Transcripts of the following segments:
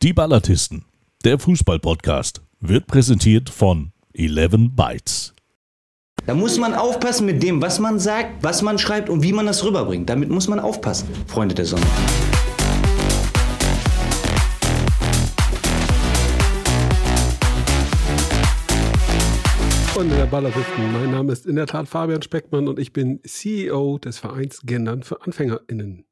Die Ballatisten, der Fußball-Podcast, wird präsentiert von 11 Bytes. Da muss man aufpassen mit dem, was man sagt, was man schreibt und wie man das rüberbringt. Damit muss man aufpassen, Freunde der Sonne. Freunde der Balleristen, mein Name ist in der Tat Fabian Speckmann und ich bin CEO des Vereins Gendern für AnfängerInnen.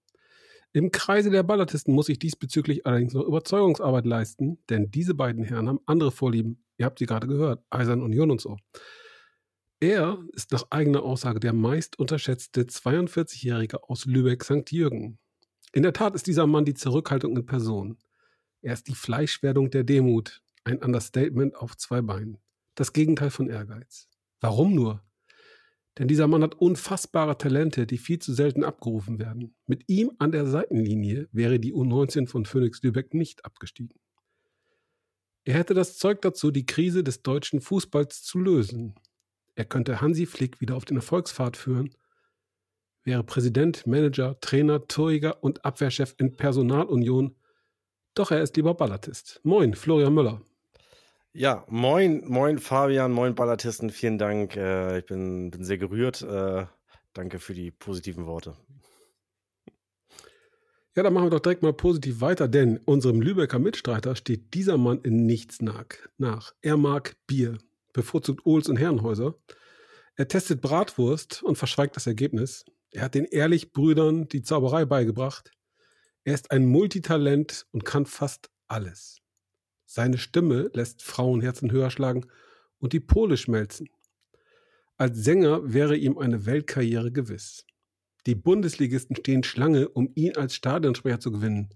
Im Kreise der Ballatisten muss ich diesbezüglich allerdings noch Überzeugungsarbeit leisten, denn diese beiden Herren haben andere Vorlieben. Ihr habt sie gerade gehört, Eisern Union und so. Er ist nach eigener Aussage der meist unterschätzte 42-Jährige aus Lübeck-St. Jürgen. In der Tat ist dieser Mann die Zurückhaltung in Person. Er ist die Fleischwerdung der Demut, ein Understatement auf zwei Beinen. Das Gegenteil von Ehrgeiz. Warum nur? Denn dieser Mann hat unfassbare Talente, die viel zu selten abgerufen werden. Mit ihm an der Seitenlinie wäre die U19 von Phoenix Lübeck nicht abgestiegen. Er hätte das Zeug dazu, die Krise des deutschen Fußballs zu lösen. Er könnte Hansi Flick wieder auf den Erfolgspfad führen, wäre Präsident, Manager, Trainer, Torjäger und Abwehrchef in Personalunion. Doch er ist lieber Ballatist. Moin, Florian Müller. Ja, moin, moin Fabian, moin Ballatisten, vielen Dank. Äh, ich bin, bin sehr gerührt. Äh, danke für die positiven Worte. Ja, dann machen wir doch direkt mal positiv weiter, denn unserem Lübecker Mitstreiter steht dieser Mann in nichts nach. Er mag Bier, bevorzugt Ohls und Herrenhäuser. Er testet Bratwurst und verschweigt das Ergebnis. Er hat den Ehrlich-Brüdern die Zauberei beigebracht. Er ist ein Multitalent und kann fast alles. Seine Stimme lässt Frauenherzen höher schlagen und die Pole schmelzen. Als Sänger wäre ihm eine Weltkarriere gewiss. Die Bundesligisten stehen Schlange, um ihn als Stadionsprecher zu gewinnen.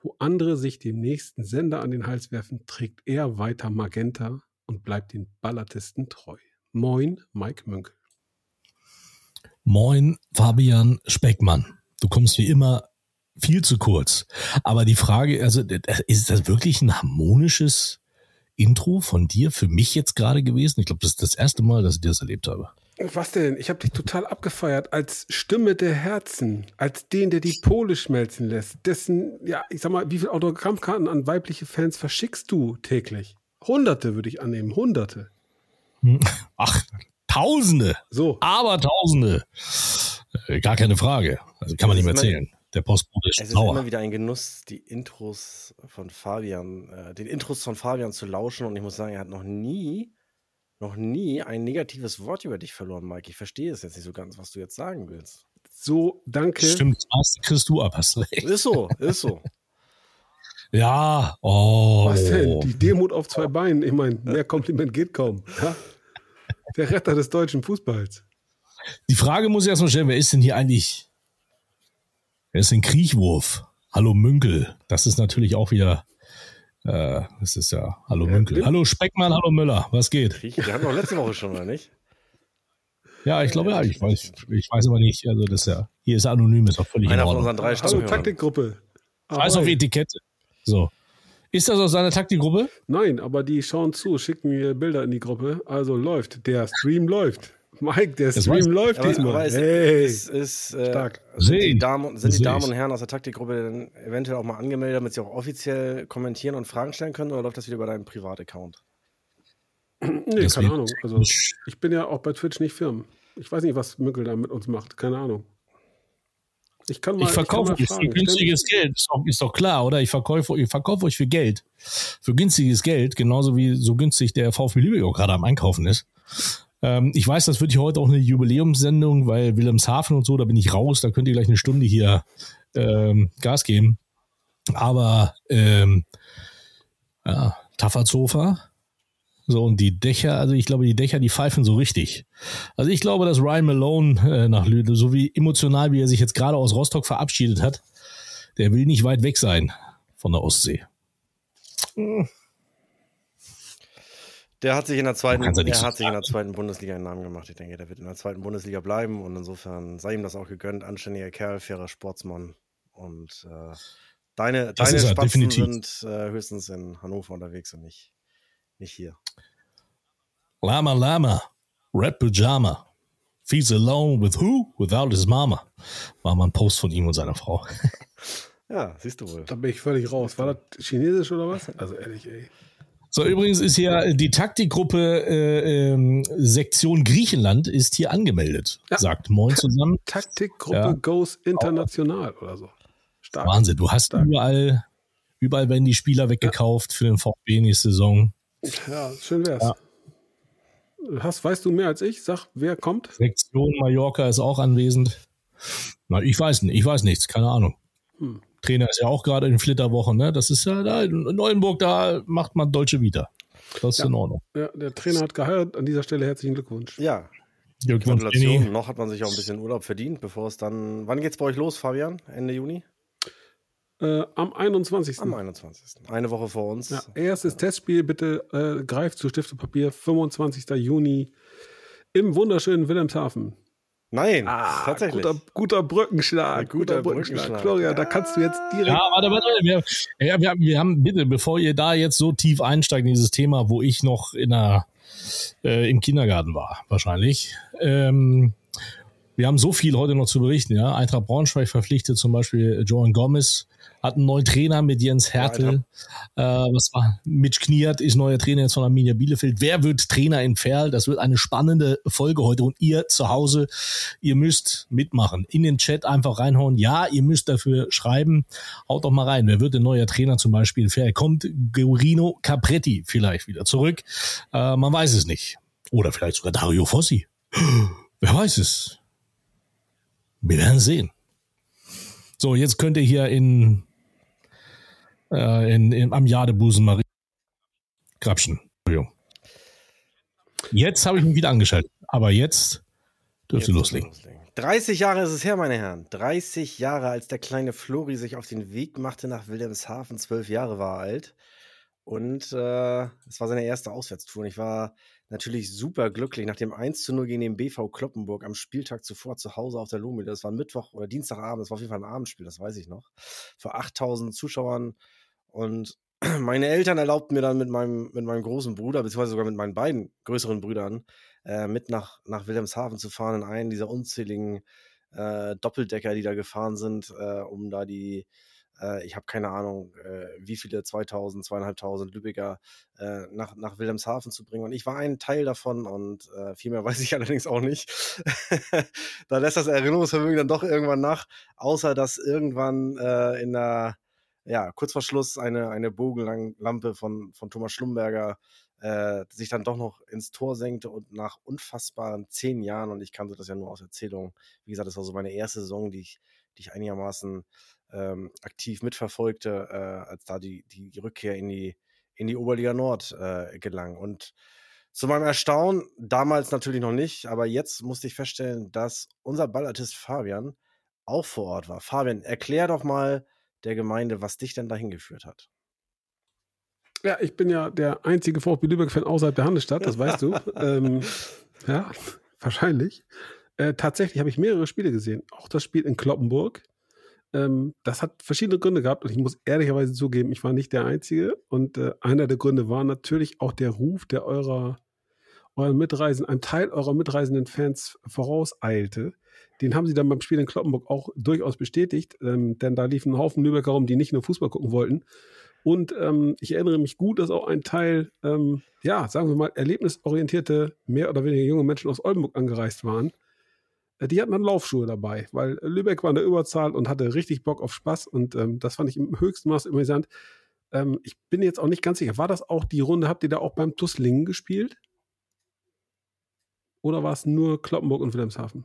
Wo andere sich dem nächsten Sender an den Hals werfen, trägt er weiter Magenta und bleibt den Ballatisten treu. Moin, Mike Münkel. Moin, Fabian Speckmann. Du kommst wie immer viel zu kurz. Aber die Frage, also ist das wirklich ein harmonisches Intro von dir für mich jetzt gerade gewesen? Ich glaube, das ist das erste Mal, dass ich das erlebt habe. Was denn? Ich habe dich total abgefeiert als Stimme der Herzen, als den, der die Pole schmelzen lässt. Dessen, ja, ich sag mal, wie viele Autogrammkarten an weibliche Fans verschickst du täglich? Hunderte würde ich annehmen, Hunderte. Ach, Tausende. So. Aber Tausende. Äh, gar keine Frage. Also kann man nicht mehr erzählen der Postbote ist Es ist sauer. immer wieder ein Genuss, die Intros von Fabian, äh, den Intros von Fabian zu lauschen. Und ich muss sagen, er hat noch nie, noch nie ein negatives Wort über dich verloren, Mike. Ich verstehe es jetzt nicht so ganz, was du jetzt sagen willst. So, danke. Stimmt, das kriegst du ab, hast recht. Ist so, ist so. ja, oh. Was denn? Die Demut auf zwei Beinen. Ich meine, mehr Kompliment geht kaum. Ja? Der Retter des deutschen Fußballs. Die Frage muss ich erstmal stellen, wer ist denn hier eigentlich er ist ein Kriechwurf. Hallo Münkel. Das ist natürlich auch wieder. Äh, das ist ja. Hallo ja, Münkel. Hallo Speckmann, hallo Müller. Was geht? Wir hatten doch letzte Woche schon, oder nicht? Ja, ich glaube ja. Ich weiß, ich weiß aber nicht. Also das ist ja. Hier ist anonym, ist auch völlig Einer von unseren drei Hallo Taktikgruppe. Scheiß auf Etikette. So. Ist das aus seiner Taktikgruppe? Nein, aber die schauen zu, schicken mir Bilder in die Gruppe. Also läuft. Der Stream läuft. Mike, der das Stream läuft aber, diesmal. Aber es, hey, es ist, äh, Stark. Sind, die Damen, sind die Damen und Herren aus der Taktikgruppe denn eventuell auch mal angemeldet, damit sie auch offiziell kommentieren und Fragen stellen können oder läuft das wieder über deinen Privataccount? nee, das keine Ahnung. Also, ich bin ja auch bei Twitch nicht Firmen. Ich weiß nicht, was Mückel da mit uns macht. Keine Ahnung. Ich kann mal. Ich verkaufe euch für günstiges Geld. Ist doch, ist doch, klar, oder? Ich verkaufe, ich verkaufe euch für Geld. Für günstiges Geld. Genauso wie so günstig der VfB Lübeck auch gerade am Einkaufen ist. Ähm, ich weiß, das wird hier heute auch eine Jubiläumssendung, weil Wilhelmshaven und so, da bin ich raus, da könnt ihr gleich eine Stunde hier ähm, Gas geben. Aber ähm, ja, Tafferzofer. So, und die Dächer, also ich glaube, die Dächer, die pfeifen so richtig. Also ich glaube, dass Ryan Malone äh, nach Lüde, so wie emotional, wie er sich jetzt gerade aus Rostock verabschiedet hat, der will nicht weit weg sein von der Ostsee. Hm. Der hat sich in der zweiten, er hat sich in der zweiten Bundesliga einen Namen gemacht. Ich denke, der wird in der zweiten Bundesliga bleiben und insofern sei ihm das auch gegönnt. Anständiger Kerl, fairer Sportsmann und äh, deine, das deine Spatzen definitiv. sind äh, höchstens in Hannover unterwegs und nicht, nicht hier. Lama Lama, Red Pyjama. Feels alone with who? Without his mama. War mal ein Post von ihm und seiner Frau. Ja, siehst du wohl. Da bin ich völlig raus. War das chinesisch oder was? Also ehrlich, ey. So, übrigens ist hier die Taktikgruppe äh, ähm, Sektion Griechenland ist hier angemeldet. Ja. Sagt Moin zusammen. Taktikgruppe ja. Goes International oder so. Stark. Wahnsinn, du hast Stark. überall, überall werden die Spieler weggekauft ja. für den VfB nächste Saison. Ja, schön wär's. Ja. Hast, weißt du mehr als ich? Sag, wer kommt? Sektion Mallorca ist auch anwesend. Na, ich weiß nicht, ich weiß nichts, keine Ahnung. Hm. Trainer ist ja auch gerade in Flitterwoche, ne? Das ist ja da in Neuenburg, da macht man Deutsche Vita. Das ist ja. in Ordnung. Ja, der Trainer hat geheiratet. An dieser Stelle herzlichen Glückwunsch. Ja. Gratulation. Noch hat man sich auch ein bisschen Urlaub verdient, bevor es dann. Wann geht's bei euch los, Fabian? Ende Juni? Äh, am 21. Am 21. Eine Woche vor uns. Ja, erstes ja. Testspiel, bitte äh, greift zu Stift und Papier. 25. Juni im wunderschönen Wilhelmshaven. Nein, ah, tatsächlich. Guter, guter Brückenschlag. Ein guter, Brückenschlag. Brückenschlag. Florian, ja. da kannst du jetzt direkt. Ja, warte, warte. Wir, ja, wir, wir, haben, bitte, bevor ihr da jetzt so tief einsteigt in dieses Thema, wo ich noch in der, äh, im Kindergarten war, wahrscheinlich. Ähm, wir haben so viel heute noch zu berichten, ja. Eintracht Braunschweig verpflichtet zum Beispiel Joan Gomez, hat einen neuen Trainer mit Jens Hertel. Ja, äh, was war? Mitch Kniert ist neuer Trainer jetzt von Arminia Bielefeld. Wer wird Trainer in Ferl? Das wird eine spannende Folge heute. Und ihr zu Hause, ihr müsst mitmachen. In den Chat einfach reinhauen. Ja, ihr müsst dafür schreiben. Haut doch mal rein. Wer wird der neue Trainer zum Beispiel in Ferl? Kommt Guerino Capretti vielleicht wieder zurück? Äh, man weiß es nicht. Oder vielleicht sogar Dario Fossi. Wer weiß es? Wir werden sehen. So, jetzt könnt ihr hier in äh, in, in, am Jadebusen Marie Grabschen. Jetzt habe ich mich wieder angeschaltet. Aber jetzt dürft ihr loslegen. 30 Jahre ist es her, meine Herren. 30 Jahre, als der kleine Flori sich auf den Weg machte nach Wilhelmshaven. Zwölf Jahre war er alt. Und äh, es war seine erste Auswärtstour. Und ich war natürlich super glücklich nach dem 1 zu 0 gegen den BV Kloppenburg am Spieltag zuvor zu Hause auf der Lume. Das war Mittwoch oder Dienstagabend. Das war auf jeden Fall ein Abendspiel, das weiß ich noch. Vor 8000 Zuschauern und meine Eltern erlaubten mir dann mit meinem, mit meinem großen Bruder, beziehungsweise sogar mit meinen beiden größeren Brüdern, äh, mit nach, nach Wilhelmshaven zu fahren, in einen dieser unzähligen äh, Doppeldecker, die da gefahren sind, äh, um da die, äh, ich habe keine Ahnung, äh, wie viele 2000, zweieinhalbtausend Lübecker äh, nach, nach Wilhelmshaven zu bringen. Und ich war ein Teil davon und viel mehr weiß ich allerdings auch nicht. da lässt das Erinnerungsvermögen dann doch irgendwann nach, außer dass irgendwann in der ja, kurz vor Schluss eine, eine Bogenlampe von, von Thomas Schlumberger äh, sich dann doch noch ins Tor senkte und nach unfassbaren zehn Jahren, und ich kannte das ja nur aus Erzählungen, wie gesagt, das war so meine erste Saison, die ich, die ich einigermaßen ähm, aktiv mitverfolgte, äh, als da die, die Rückkehr in die, in die Oberliga Nord äh, gelang. Und zu meinem Erstaunen, damals natürlich noch nicht, aber jetzt musste ich feststellen, dass unser Ballartist Fabian auch vor Ort war. Fabian, erklär doch mal, der Gemeinde, was dich denn dahin geführt hat. Ja, ich bin ja der einzige VfB Lübeck-Fan außerhalb der Handelsstadt, das weißt du. ähm, ja, wahrscheinlich. Äh, tatsächlich habe ich mehrere Spiele gesehen. Auch das Spiel in Kloppenburg. Ähm, das hat verschiedene Gründe gehabt und ich muss ehrlicherweise zugeben, ich war nicht der Einzige. Und äh, einer der Gründe war natürlich auch der Ruf, der eurer, euren Mitreisen, einem Teil eurer mitreisenden Fans vorauseilte. Den haben sie dann beim Spiel in Kloppenburg auch durchaus bestätigt, ähm, denn da liefen ein Haufen Lübecker rum, die nicht nur Fußball gucken wollten. Und ähm, ich erinnere mich gut, dass auch ein Teil, ähm, ja, sagen wir mal, erlebnisorientierte, mehr oder weniger junge Menschen aus Oldenburg angereist waren. Äh, die hatten dann Laufschuhe dabei, weil Lübeck war in der Überzahl und hatte richtig Bock auf Spaß. Und ähm, das fand ich im höchsten Maß amüsant. Ähm, ich bin jetzt auch nicht ganz sicher, war das auch die Runde, habt ihr da auch beim Tusslingen gespielt? Oder war es nur Kloppenburg und Wilhelmshaven?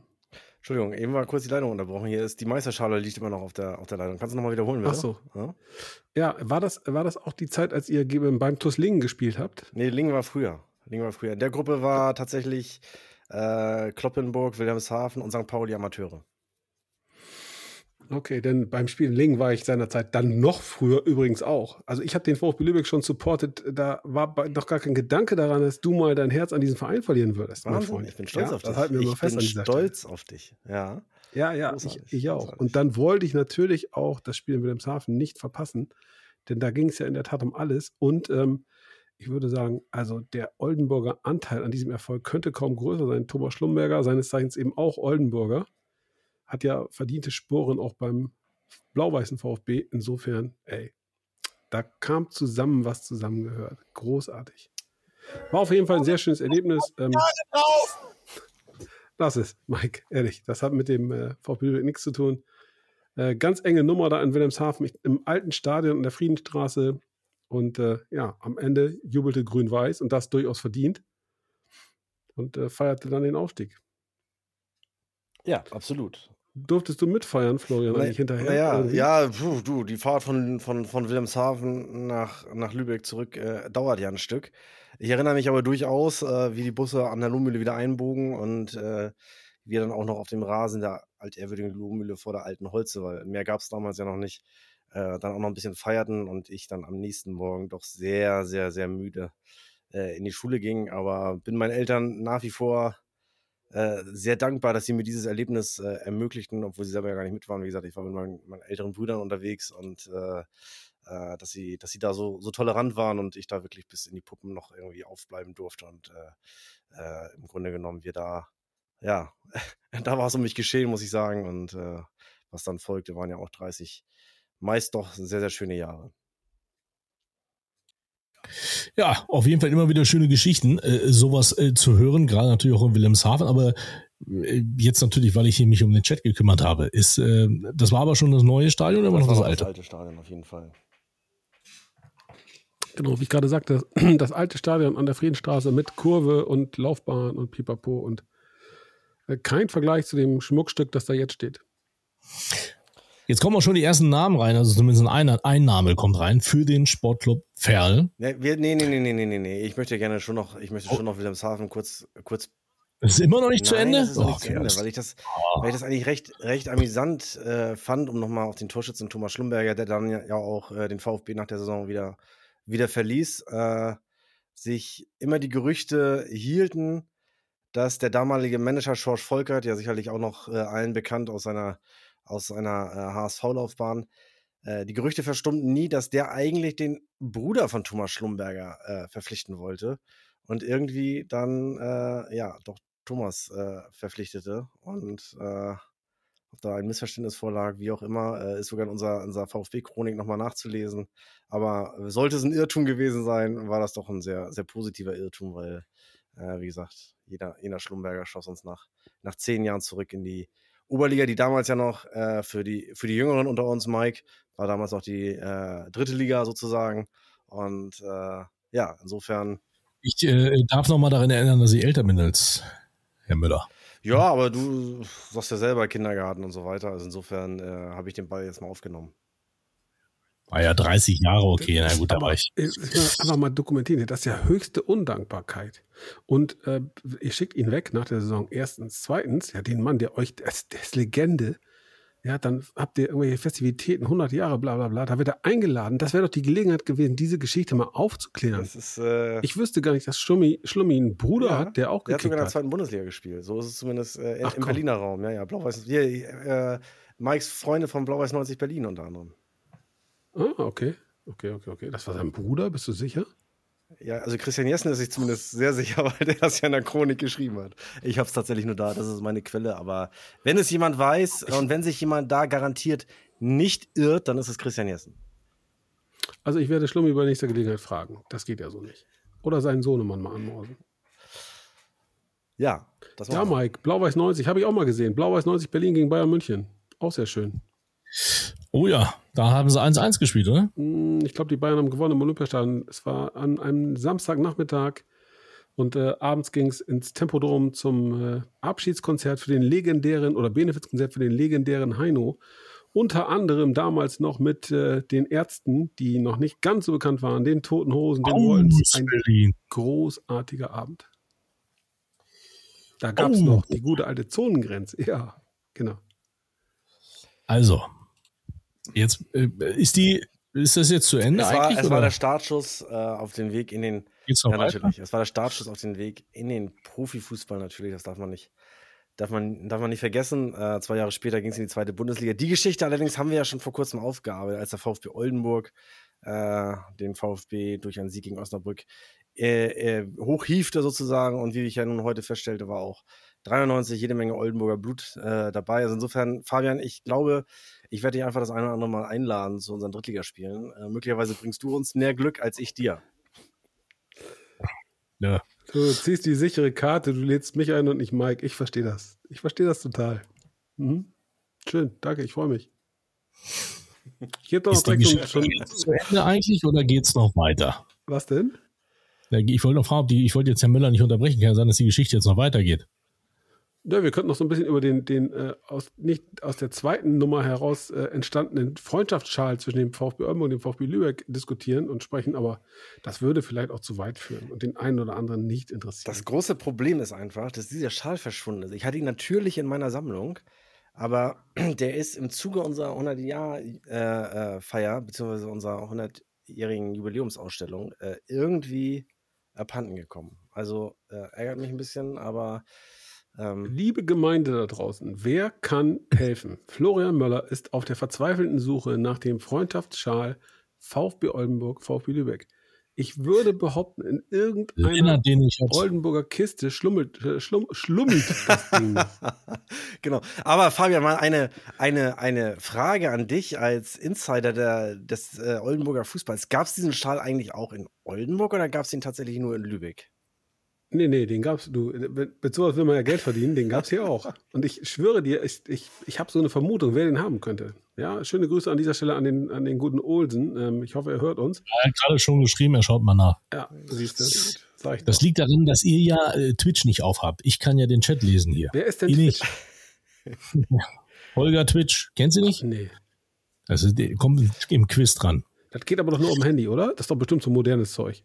Entschuldigung, eben war kurz die Leitung unterbrochen. Hier ist die Meisterschale liegt immer noch auf der, auf der Leitung. Kannst du nochmal wiederholen, bitte? Ach so. Ja? ja, war, das, war das auch die Zeit, als ihr beim TuS Lingen gespielt habt? Nee, Lingen war früher. Lingen war früher. In der Gruppe war tatsächlich äh, Kloppenburg, Wilhelmshaven und St. Pauli Amateure. Okay, denn beim Spiel in Lingen war ich seinerzeit dann noch früher übrigens auch. Also ich habe den VfB Lübeck schon supportet, da war noch gar kein Gedanke daran, dass du mal dein Herz an diesem Verein verlieren würdest, Wahnsinn, mein Freund. Ich bin stolz ja, auf dich. Das halten wir ich fest bin stolz Stelle. auf dich, ja. Ja, ja, ich, ich, auch. Und dann wollte ich natürlich auch das Spiel in Wilhelmshaven nicht verpassen, denn da ging es ja in der Tat um alles. Und ähm, ich würde sagen, also der Oldenburger Anteil an diesem Erfolg könnte kaum größer sein. Thomas Schlumberger, seines Zeichens eben auch Oldenburger, hat ja verdiente Sporen auch beim blau-weißen VfB. Insofern, ey, da kam zusammen, was zusammengehört. Großartig. War auf jeden Fall ein sehr schönes Erlebnis. Ähm, Lass es, Mike, ehrlich. Das hat mit dem äh, VfB nichts zu tun. Äh, ganz enge Nummer da in Wilhelmshaven im alten Stadion in der Friedenstraße. Und äh, ja, am Ende jubelte Grün-Weiß und das durchaus verdient. Und äh, feierte dann den Aufstieg. Ja, absolut. Durftest du mitfeiern, Florian, eigentlich hinterher? Naja, ja, puh, du, die Fahrt von, von, von Wilhelmshaven nach, nach Lübeck zurück äh, dauert ja ein Stück. Ich erinnere mich aber durchaus, äh, wie die Busse an der Lohmühle wieder einbogen und äh, wir dann auch noch auf dem Rasen der altehrwürdigen Lohmühle vor der alten Holze, weil mehr gab es damals ja noch nicht, äh, dann auch noch ein bisschen feierten und ich dann am nächsten Morgen doch sehr, sehr, sehr müde äh, in die Schule ging. Aber bin meinen Eltern nach wie vor äh, sehr dankbar, dass sie mir dieses Erlebnis äh, ermöglichten, obwohl sie selber ja gar nicht mit waren. Wie gesagt, ich war mit meinen, meinen älteren Brüdern unterwegs und äh, äh, dass sie, dass sie da so, so tolerant waren und ich da wirklich bis in die Puppen noch irgendwie aufbleiben durfte und äh, äh, im Grunde genommen wir da, ja, da war es um mich geschehen, muss ich sagen. Und was dann folgte, waren ja auch 30 meist doch sehr, sehr schöne Jahre. Ja, auf jeden Fall immer wieder schöne Geschichten, äh, sowas äh, zu hören, gerade natürlich auch in Wilhelmshaven, aber äh, jetzt natürlich, weil ich mich um den Chat gekümmert habe, ist, äh, das war aber schon das neue Stadion oder das noch das alte? Das alte Stadion auf jeden Fall. Genau, wie ich gerade sagte, das alte Stadion an der Friedenstraße mit Kurve und Laufbahn und Pipapo und äh, kein Vergleich zu dem Schmuckstück, das da jetzt steht. Jetzt kommen auch schon die ersten Namen rein, also zumindest ein, ein Name kommt rein für den Sportclub Ferl. Nee, wir, nee, nee, nee, nee, nee, nee, Ich möchte gerne schon noch, ich möchte oh. schon noch Wilhelmshaven kurz, kurz. Das ist immer noch nicht Nein, zu Ende? Das ist noch oh, nicht okay, zu Ende, weil ich das, oh. weil ich das eigentlich recht, recht amüsant äh, fand, um nochmal auf den Torschützen Thomas Schlumberger, der dann ja, ja auch äh, den VfB nach der Saison wieder wieder verließ, äh, sich immer die Gerüchte hielten, dass der damalige Manager George Volkert, ja sicherlich auch noch äh, allen bekannt aus seiner, aus seiner äh, HSV-Laufbahn, äh, die Gerüchte verstummten nie, dass der eigentlich den Bruder von Thomas Schlumberger äh, verpflichten wollte und irgendwie dann, äh, ja, doch Thomas verpflichtete und ob da ein Missverständnis vorlag, wie auch immer, äh, ist sogar in unserer, unserer VfB-Chronik nochmal nachzulesen. Aber äh, sollte es ein Irrtum gewesen sein, war das doch ein sehr, sehr positiver Irrtum, weil, äh, wie gesagt, jeder, jeder Schlumberger schoss uns nach, nach zehn Jahren zurück in die Oberliga, die damals ja noch äh, für, die, für die Jüngeren unter uns, Mike, war damals noch die äh, dritte Liga sozusagen. Und äh, ja, insofern. Ich darf nochmal daran erinnern, dass ich älter bin als Herr Müller. Ja, aber du sagst ja selber Kindergarten und so weiter. Also insofern äh, habe ich den Ball jetzt mal aufgenommen. War ja 30 Jahre, okay, na gut, da war ich. Einfach mal dokumentieren, das ist ja höchste Undankbarkeit. Und äh, ihr schickt ihn weg nach der Saison. Erstens. Zweitens, ja, den Mann, der euch, der ist, der ist Legende, ja, dann habt ihr irgendwelche Festivitäten, 100 Jahre, bla bla bla, da wird er eingeladen. Das wäre doch die Gelegenheit gewesen, diese Geschichte mal aufzuklären. Ist, äh, ich wüsste gar nicht, dass Schlummi, Schlummi einen Bruder ja, hat, der auch der hat sogar in der zweiten Bundesliga gespielt. So ist es zumindest äh, Ach, im komm. Berliner Raum. Ja, ja, Blau-Weiß. Äh, Mikes Freunde von Blau-Weiß 90 Berlin unter anderem. Ah, okay. Okay, okay, okay. Das war sein Bruder, bist du sicher? Ja, also Christian Jessen ist sich zumindest sehr sicher, weil der das ja in der Chronik geschrieben hat. Ich habe es tatsächlich nur da, das ist meine Quelle. Aber wenn es jemand weiß und wenn sich jemand da garantiert nicht irrt, dann ist es Christian Jessen. Also ich werde Schlummi bei nächster Gelegenheit fragen. Das geht ja so nicht. Oder seinen Sohnemann mal anmorsen. Ja, das war Ja, Mike, Blau-Weiß 90, habe ich auch mal gesehen. Blau-Weiß 90 Berlin gegen Bayern München. Auch sehr schön. Oh ja, da haben sie 1-1 gespielt, oder? Hm, ich glaube, die Bayern haben gewonnen im Olympiastadion. Es war an einem Samstagnachmittag und äh, abends ging es ins Tempodrom zum äh, Abschiedskonzert für den legendären oder Benefizkonzert für den legendären Heino. Unter anderem damals noch mit äh, den Ärzten, die noch nicht ganz so bekannt waren, den Toten Hosen, den oh, Ein Berlin. großartiger Abend. Da gab es oh. noch die gute alte Zonengrenze. Ja, genau. Also, Jetzt äh, ist die, ist das jetzt zu Ende es war, eigentlich? Es oder? war der Startschuss äh, auf den Weg in den. Geht's noch ja, weiter? natürlich. Es war der Startschuss auf den Weg in den Profifußball natürlich. Das darf man nicht, darf man, darf man nicht vergessen. Äh, zwei Jahre später ging es in die zweite Bundesliga. Die Geschichte allerdings haben wir ja schon vor kurzem aufgearbeitet, als der VfB Oldenburg äh, den VfB durch einen Sieg gegen Osnabrück äh, äh, hochhiefte sozusagen und wie ich ja nun heute feststellte, war auch 93 jede Menge Oldenburger Blut äh, dabei. Also insofern, Fabian, ich glaube, ich werde dich einfach das eine oder andere Mal einladen zu unseren Drittligaspielen. Äh, möglicherweise bringst du uns mehr Glück als ich dir. Ja. Du ziehst die sichere Karte, du lädst mich ein und nicht Mike. Ich verstehe das. Ich verstehe das total. Mhm. Schön, danke, ich freue mich. Ich hätte doch noch direkt schon, zu Ende eigentlich oder geht es noch weiter? Was denn? Ich wollte noch fragen, ich wollte jetzt Herrn Müller nicht unterbrechen, kann sein, dass die Geschichte jetzt noch weitergeht. Ja, wir könnten noch so ein bisschen über den, den äh, aus, nicht aus der zweiten Nummer heraus äh, entstandenen Freundschaftsschal zwischen dem VfB Oldenburg und dem VfB Lübeck diskutieren und sprechen, aber das würde vielleicht auch zu weit führen und den einen oder anderen nicht interessieren. Das große Problem ist einfach, dass dieser Schal verschwunden ist. Ich hatte ihn natürlich in meiner Sammlung, aber der ist im Zuge unserer 100-Jahr-Feier, äh, äh beziehungsweise unserer 100-jährigen Jubiläumsausstellung, äh, irgendwie abhanden gekommen. Also äh, ärgert mich ein bisschen, aber ähm, Liebe Gemeinde da draußen, wer kann helfen? Florian Möller ist auf der verzweifelten Suche nach dem Freundschaftsschal VfB Oldenburg, VfB Lübeck. Ich würde behaupten, in irgendeiner Oldenburger Kiste schlummelt, äh, schlum, schlummelt das Ding. genau. Aber Fabian, mal eine, eine, eine Frage an dich als Insider der, des äh, Oldenburger Fußballs. Gab es diesen Schal eigentlich auch in Oldenburg oder gab es ihn tatsächlich nur in Lübeck? Nee, nee, den gab's, du, mit sowas will man ja Geld verdienen, den gab's hier auch. Und ich schwöre dir, ich, ich, ich habe so eine Vermutung, wer den haben könnte. Ja, schöne Grüße an dieser Stelle an den, an den guten Olsen. Ähm, ich hoffe, er hört uns. Er hat gerade schon geschrieben, er schaut mal nach. Ja, siehst du. Das doch. liegt darin, dass ihr ja äh, Twitch nicht aufhabt. Ich kann ja den Chat lesen hier. Wer ist denn ihr Twitch? Nicht. Holger Twitch, kennst du nicht? Nee. Also, kommt im Quiz dran. Das geht aber doch nur auf dem Handy, oder? Das ist doch bestimmt so modernes Zeug.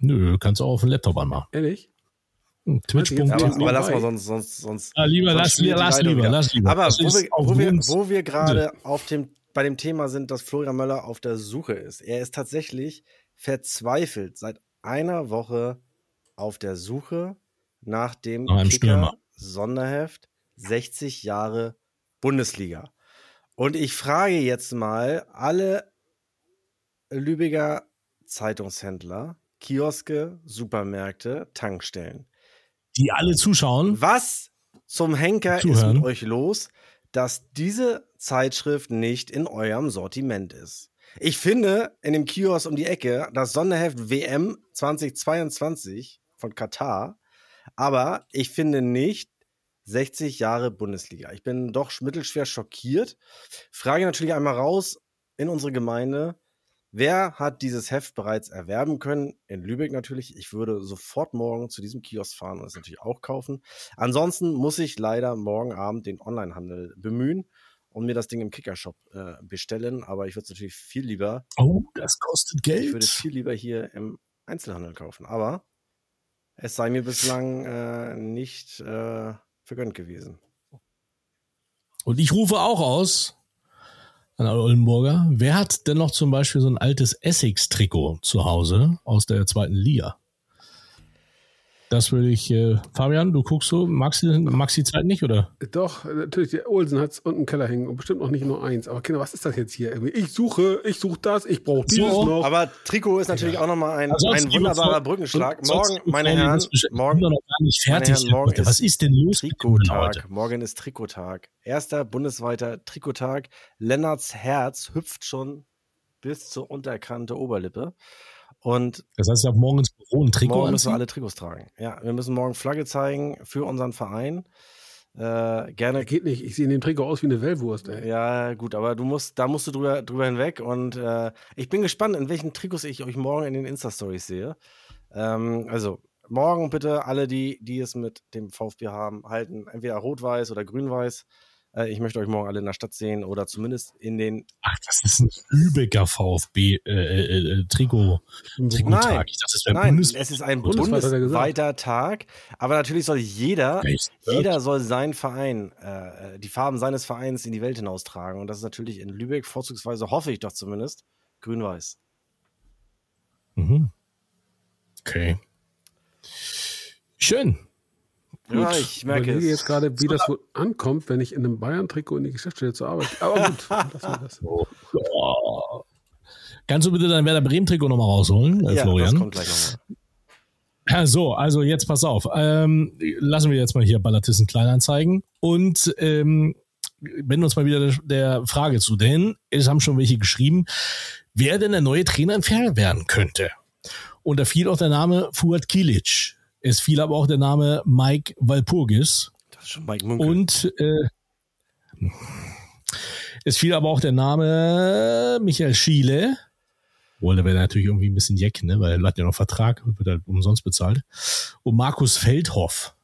Nö, kannst du auch auf dem Laptop anmachen. Ehrlich? Hm, Twitch.tv. Aber, aber lass mal sonst, sonst, sonst. Ah, lieber, sonst lass, lass lieber, lass lieber. Aber wo wir, wo wir, wo wir gerade auf dem, bei dem Thema sind, dass Florian Möller auf der Suche ist. Er ist tatsächlich verzweifelt seit einer Woche auf der Suche nach dem Sonderheft 60 Jahre Bundesliga. Und ich frage jetzt mal alle Lübecker Zeitungshändler, Kioske, Supermärkte, Tankstellen. Die alle zuschauen. Was zum Henker zuhören. ist mit euch los, dass diese Zeitschrift nicht in eurem Sortiment ist? Ich finde in dem Kiosk um die Ecke das Sonderheft WM 2022 von Katar, aber ich finde nicht 60 Jahre Bundesliga. Ich bin doch mittelschwer schockiert. Frage natürlich einmal raus in unsere Gemeinde. Wer hat dieses Heft bereits erwerben können? In Lübeck natürlich. Ich würde sofort morgen zu diesem Kiosk fahren und es natürlich auch kaufen. Ansonsten muss ich leider morgen Abend den Onlinehandel bemühen und mir das Ding im Kickershop äh, bestellen. Aber ich würde es natürlich viel lieber. Oh, das kostet Geld. Ich würde es viel lieber hier im Einzelhandel kaufen. Aber es sei mir bislang äh, nicht äh, vergönnt gewesen. Und ich rufe auch aus, an Oldenburger. Wer hat denn noch zum Beispiel so ein altes Essex-Trikot zu Hause aus der zweiten Liga? Das würde ich, äh, Fabian, du guckst so, magst, du, magst die Zeit nicht, oder? Doch, natürlich, der Olsen hat es unten im Keller hängen und bestimmt noch nicht nur eins. Aber Kinder, was ist das jetzt hier? Ich suche, ich suche das, ich brauche dieses so, noch. Aber Trikot ist natürlich ja. auch nochmal ein, also ein wunderbarer Brückenschlag. Morgen, meine Herren, morgen, noch gar nicht fertig. Herren, morgen was ist denn los? Trikottag. Morgen ist Trikottag. Erster bundesweiter Trikottag. Lennarts Herz hüpft schon bis zur Unterkante Oberlippe. Und das heißt, ab morgen ins Büro ein Trikot Morgen müssen wir alle Trikots tragen. Ja, wir müssen morgen Flagge zeigen für unseren Verein. Äh, gerne. Geht nicht. Ich sehe in dem Trikot aus wie eine Wellwurst. Ey. Ja, gut, aber du musst, da musst du drüber, drüber hinweg. Und äh, ich bin gespannt, in welchen Trikots ich euch morgen in den Insta-Stories sehe. Ähm, also morgen bitte alle, die, die es mit dem VfB haben, halten entweder rot-weiß oder grün-weiß. Äh, ich möchte euch morgen alle in der Stadt sehen oder zumindest in den. Ach, das ist ein Lübecker VfB äh, äh, äh, Trikot, Trikottag. Nein, ich dachte, das nein Bundes es ist ein bundesweiter Tag. Aber natürlich soll jeder, jeder soll seinen Verein, äh, die Farben seines Vereins in die Welt hinaustragen. Und das ist natürlich in Lübeck vorzugsweise, hoffe ich doch zumindest, grün-weiß. Mhm. Okay. Schön. Gut. Ja, ich merke ich jetzt gerade, wie das wohl ankommt, wenn ich in einem Bayern-Trikot in die Geschäftsstelle zur Arbeit. Aber gut, lassen wir das. Oh, Kannst du bitte dein Werder Bremen-Trikot nochmal rausholen, äh, ja, Florian? Das kommt gleich nochmal. So, also jetzt pass auf. Ähm, lassen wir jetzt mal hier Ballatissen Kleinanzeigen und ähm, wenden uns mal wieder der, der Frage zu, denn es haben schon welche geschrieben, wer denn der neue Trainer in Ferl werden könnte. Und da fiel auch der Name Fuad Kilic. Es fiel aber auch der Name Mike Walpurgis. Das ist schon Mike Munkel. Und äh, es fiel aber auch der Name Michael Schiele. Wohl, der wäre natürlich irgendwie ein bisschen jeck, ne? weil er hat ja noch Vertrag, wird halt umsonst bezahlt. Und Markus Feldhoff.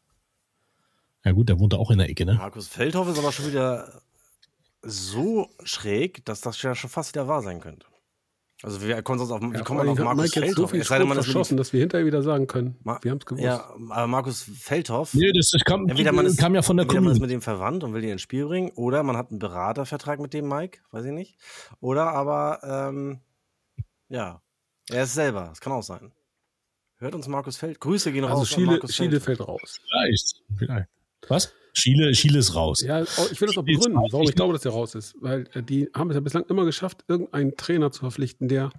Ja gut, der wohnt da auch in der Ecke, ne? Markus Feldhoff ist aber schon wieder so schräg, dass das ja schon fast wieder wahr sein könnte. Also wir kommen sonst auf, wie ja, kommt man auf Markus Mike Feldhoff? So viel sei denn, man verschossen, dass wir hinterher wieder sagen können, Ma wir haben es gewusst. Ja, aber Markus Feldhoff. Nee, das, das kam, entweder man ist, kam ja von der entweder man ist mit dem verwandt und will ihn ins Spiel bringen, oder man hat einen Beratervertrag mit dem Mike, weiß ich nicht. Oder aber, ähm, ja, er ist selber, das kann auch sein. Hört uns Markus Feld. Grüße gehen also raus. Schiele, Schiele fällt raus. Vielleicht, vielleicht. Was? Schiele, Schiele ist raus. Ja, oh, ich will das auch begründen, warum ich glaube, dass der raus ist. Weil äh, die haben es ja bislang immer geschafft, irgendeinen Trainer zu verpflichten, der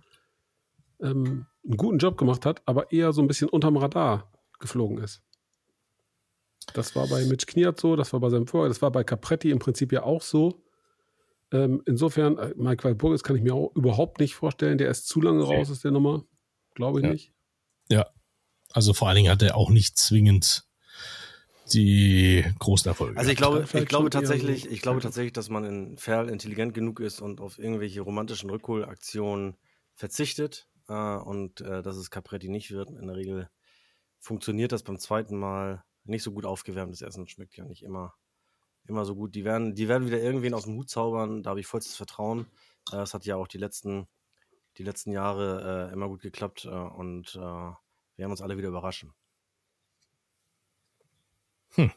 ähm, einen guten Job gemacht hat, aber eher so ein bisschen unterm Radar geflogen ist. Das war bei Mitch Kniat so, das war bei seinem Vorher, das war bei Capretti im Prinzip ja auch so. Ähm, insofern, äh, Mike Walpurgis kann ich mir auch überhaupt nicht vorstellen, der ist zu lange raus aus der Nummer. Glaube ich ja. nicht. Ja, also vor allen Dingen hat er auch nicht zwingend die großen Erfolge. Also ich glaube, ich glaube tatsächlich, ich glaube tatsächlich, dass man in Ferl intelligent genug ist und auf irgendwelche romantischen Rückholaktionen verzichtet äh, und äh, dass es Capretti nicht wird. In der Regel funktioniert das beim zweiten Mal nicht so gut aufgewärmtes Essen schmeckt ja nicht immer immer so gut. Die werden, die werden wieder irgendwen aus dem Hut zaubern. Da habe ich vollstes Vertrauen. Äh, das hat ja auch die letzten, die letzten Jahre äh, immer gut geklappt äh, und äh, wir werden uns alle wieder überraschen. Hm.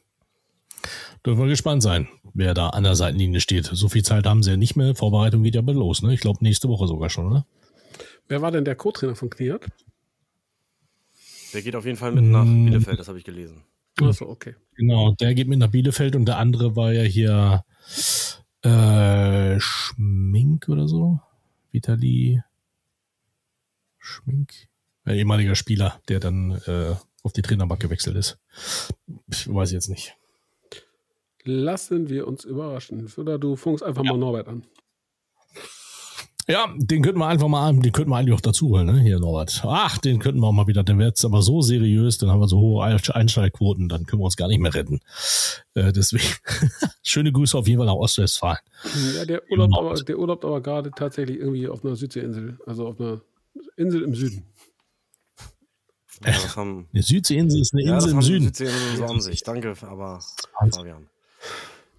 Dürfen wir gespannt sein, wer da an der Seitenlinie steht. So viel Zeit haben sie ja nicht mehr. Vorbereitung geht ja bald los, ne? Ich glaube, nächste Woche sogar schon, oder? Wer war denn der Co-Trainer von Kniat? Der geht auf jeden Fall mit nach hm. Bielefeld, das habe ich gelesen. Achso, okay. Genau, der geht mit nach Bielefeld und der andere war ja hier äh, Schmink oder so. Vitali Schmink. Ein ehemaliger Spieler, der dann äh, auf die Trainerbank gewechselt ist. Ich weiß jetzt nicht. Lassen wir uns überraschen. Oder du funkst einfach ja. mal Norbert an. Ja, den könnten wir einfach mal, den könnten wir eigentlich auch dazu holen, ne? Hier, Norbert. Ach, den könnten wir auch mal wieder, dann wäre es aber so seriös, dann haben wir so hohe Einsteigquoten, dann können wir uns gar nicht mehr retten. Äh, deswegen, schöne Grüße auf jeden Fall nach Ostwestfalen. Ja, der Urlaub, aber, der Urlaub aber gerade tatsächlich irgendwie auf einer Südseeinsel, also auf einer Insel im Süden. Ja, haben, eine Südseeinsel ist eine ja, Insel im Süden. Südseeinsel so an sich. Danke, aber Fabian.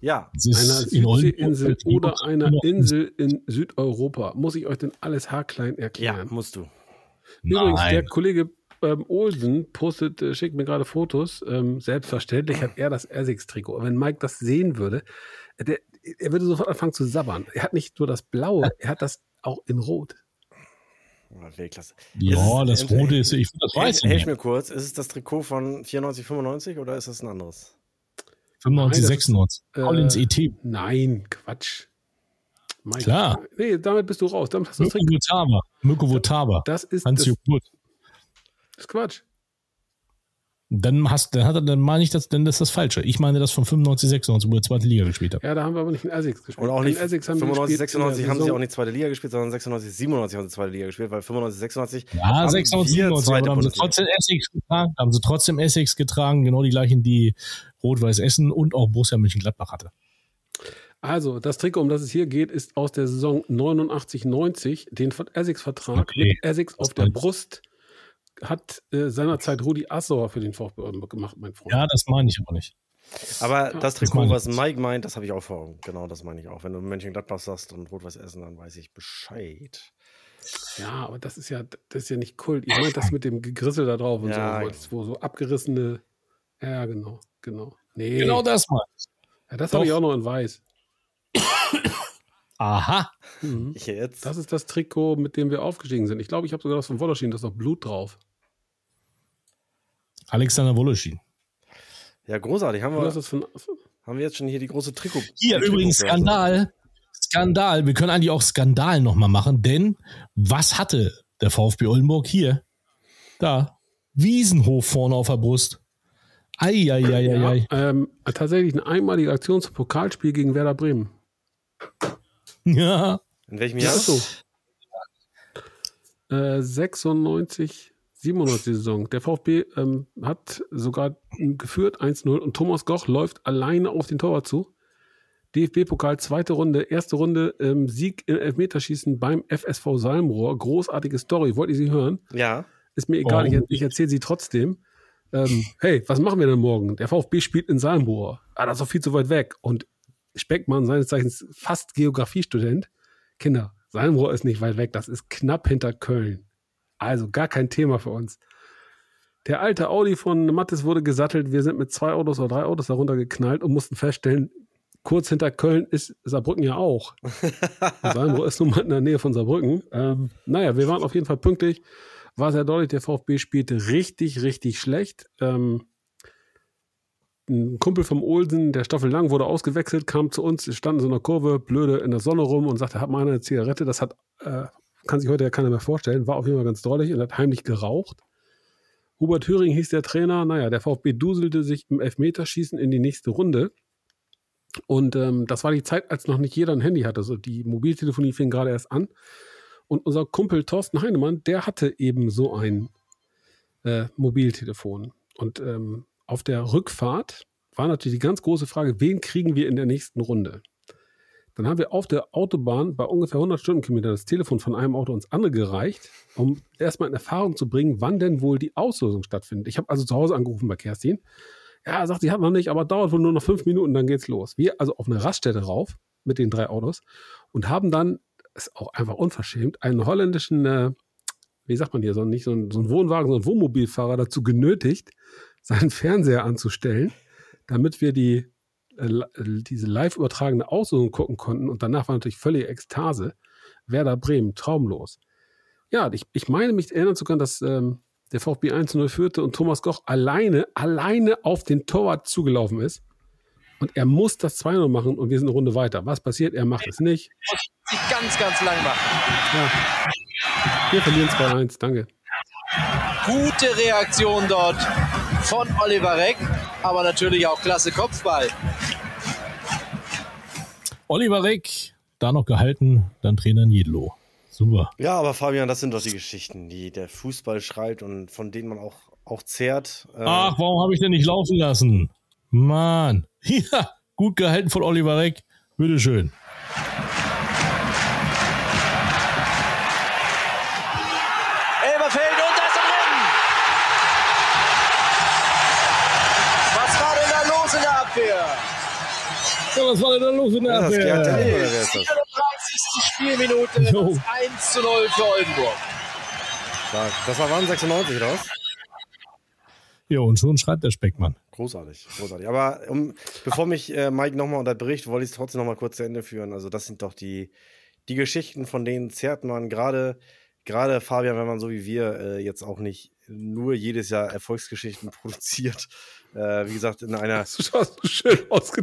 Ja. Einer Südseeinsel oder einer Insel in Südeuropa. Muss ich euch denn alles haarklein erklären? Ja, musst du. Übrigens, Nein. der Kollege ähm, Olsen postet, äh, schickt mir gerade Fotos. Ähm, selbstverständlich hat er das Essex-Trikot. Wenn Mike das sehen würde, äh, der, er würde sofort anfangen zu sabbern. Er hat nicht nur das Blaue, er hat das auch in Rot. Weltklasse. Ja, das Rote ist, ich das weiß Helf mir kurz, ist es das Trikot von 94, 95 oder ist das ein anderes? 95, 96. Äh, Collins ET. Nein, Quatsch. Mike. Klar. Nee, damit bist du raus. Damit hast du Mirko Votava. Mirko Votava. Das ist Hans das, das ist Quatsch. Dann hast, dann hat er, dann meine ich das, denn das ist das Falsche. Ich meine das von 95, 96, wo er zweite Liga gespielt hat. Ja, da haben wir aber nicht in Essex gespielt. Und auch nicht in Essex haben 95, 96 haben sie auch nicht zweite Liga gespielt, sondern 96, 97 haben sie zweite Liga gespielt, weil 95, 96 ja, 96, 97 haben sie trotzdem Essex getragen, haben sie trotzdem Essex getragen, genau die gleichen, die Rot-Weiß Essen und auch Borussia Mönchengladbach hatte. Also, das Trikot, um das es hier geht, ist aus der Saison 89-90, den Essex-Vertrag okay. mit Essex auf der Brust hat äh, seinerzeit Rudi Assauer für den VfB gemacht, mein Freund. Ja, das meine ich aber nicht. Aber ja, das Trikot, das was Mike meint, das habe ich auch vor Augen. Genau, das meine ich auch. Wenn du Mönchengladbach sagst und Rot-Weiß Essen, dann weiß ich Bescheid. Ja, aber das ist ja, das ist ja nicht Kult. Ich meine das mit dem Gegrissel da drauf und ja, so, wo, wo so abgerissene. Ja, genau, genau. Nee. Genau das mal. Ja, das habe ich auch noch in weiß. Aha. Mhm. Jetzt. Das ist das Trikot, mit dem wir aufgestiegen sind. Ich glaube, ich habe sogar das von Woloschin, da ist noch Blut drauf. Alexander Woloschin. Ja, großartig. Haben wir, von, haben wir jetzt schon hier die große Trikot. Hier Trikot übrigens Skandal. Skandal. Wir können eigentlich auch Skandal nochmal machen, denn was hatte der VfB Oldenburg hier? Da. Wiesenhof vorne auf der Brust. Eieieiei. Ja, ähm, tatsächlich eine einmalige Aktion zum Pokalspiel gegen Werder Bremen. Ja. In welchem Jahr? so. Äh, 96, 97 Saison. Der VfB ähm, hat sogar geführt 1-0 und Thomas Goch läuft alleine auf den Torwart zu. DFB-Pokal, zweite Runde, erste Runde, ähm, Sieg im Elfmeterschießen beim FSV Salmrohr. Großartige Story. Wollt ihr sie hören? Ja. Ist mir egal, oh. ich, ich erzähle sie trotzdem. Ähm, hey, was machen wir denn morgen? Der VfB spielt in Salmrohr. Ah, das ist doch viel zu weit weg. Und Speckmann, seines Zeichens fast Geografiestudent. Kinder, Salmrohr ist nicht weit weg, das ist knapp hinter Köln. Also gar kein Thema für uns. Der alte Audi von Mattes wurde gesattelt. Wir sind mit zwei Autos oder drei Autos darunter geknallt und mussten feststellen, kurz hinter Köln ist Saarbrücken ja auch. Salmrohr ist nun mal in der Nähe von Saarbrücken. Ähm, naja, wir waren auf jeden Fall pünktlich. War sehr deutlich, der VfB spielte richtig, richtig schlecht. Ähm, ein Kumpel vom Olsen, der Stoffel Lang, wurde ausgewechselt, kam zu uns, stand in so einer Kurve, blöde in der Sonne rum und sagte, hat mal eine Zigarette. Das hat, äh, kann sich heute ja keiner mehr vorstellen, war auf jeden Fall ganz deutlich und hat heimlich geraucht. Hubert Thüring hieß der Trainer. Naja, der VfB duselte sich im Elfmeterschießen in die nächste Runde. Und ähm, das war die Zeit, als noch nicht jeder ein Handy hatte. Also die Mobiltelefonie fing gerade erst an. Und unser Kumpel Thorsten Heinemann, der hatte eben so ein äh, Mobiltelefon. Und ähm, auf der Rückfahrt war natürlich die ganz große Frage, wen kriegen wir in der nächsten Runde? Dann haben wir auf der Autobahn bei ungefähr 100 Stundenkilometern das Telefon von einem Auto ins andere gereicht, um erstmal in Erfahrung zu bringen, wann denn wohl die Auslosung stattfindet. Ich habe also zu Hause angerufen bei Kerstin. Ja, sagt, sie hat noch nicht, aber dauert wohl nur noch fünf Minuten, dann geht's los. Wir also auf eine Raststätte rauf mit den drei Autos und haben dann, ist auch einfach unverschämt, einen holländischen, äh, wie sagt man hier, so nicht so ein, so ein Wohnwagen, sondern Wohnmobilfahrer dazu genötigt, seinen Fernseher anzustellen, damit wir die, diese live übertragene Auslosung gucken konnten. Und danach war natürlich völlige Ekstase. Werder Bremen, traumlos. Ja, ich, ich meine mich erinnern zu können, dass ähm, der VfB 1-0 führte und Thomas Goch alleine, alleine auf den Torwart zugelaufen ist. Und er muss das 2-0 machen und wir sind eine Runde weiter. Was passiert? Er macht es nicht. Sich ganz, ganz lang machen. Ja. Wir verlieren 2-1. Danke. Gute Reaktion dort von Oliver Reck, aber natürlich auch klasse Kopfball. Oliver Reck, da noch gehalten, dann Trainer Niedlo. Super. Ja, aber Fabian, das sind doch die Geschichten, die der Fußball schreibt und von denen man auch, auch zehrt. Äh Ach, warum habe ich denn nicht laufen lassen? Mann. Ja, gut gehalten von Oliver Reck. Bitteschön. Ja, was war denn da los in der ja, Abwehr? Das Gerteli, oder wer ist das? 34. Spielminute, jo. 1 zu 0 für Oldenburg. Das war wann? 96 oder was? Ja, und schon schreibt der Speckmann. Großartig, großartig. Aber um, bevor mich äh, Mike nochmal unterbricht, wollte ich es trotzdem nochmal kurz zu Ende führen. Also, das sind doch die, die Geschichten, von denen zehrt man gerade, gerade Fabian, wenn man so wie wir äh, jetzt auch nicht nur jedes Jahr Erfolgsgeschichten produziert, äh, wie gesagt, in einer, schön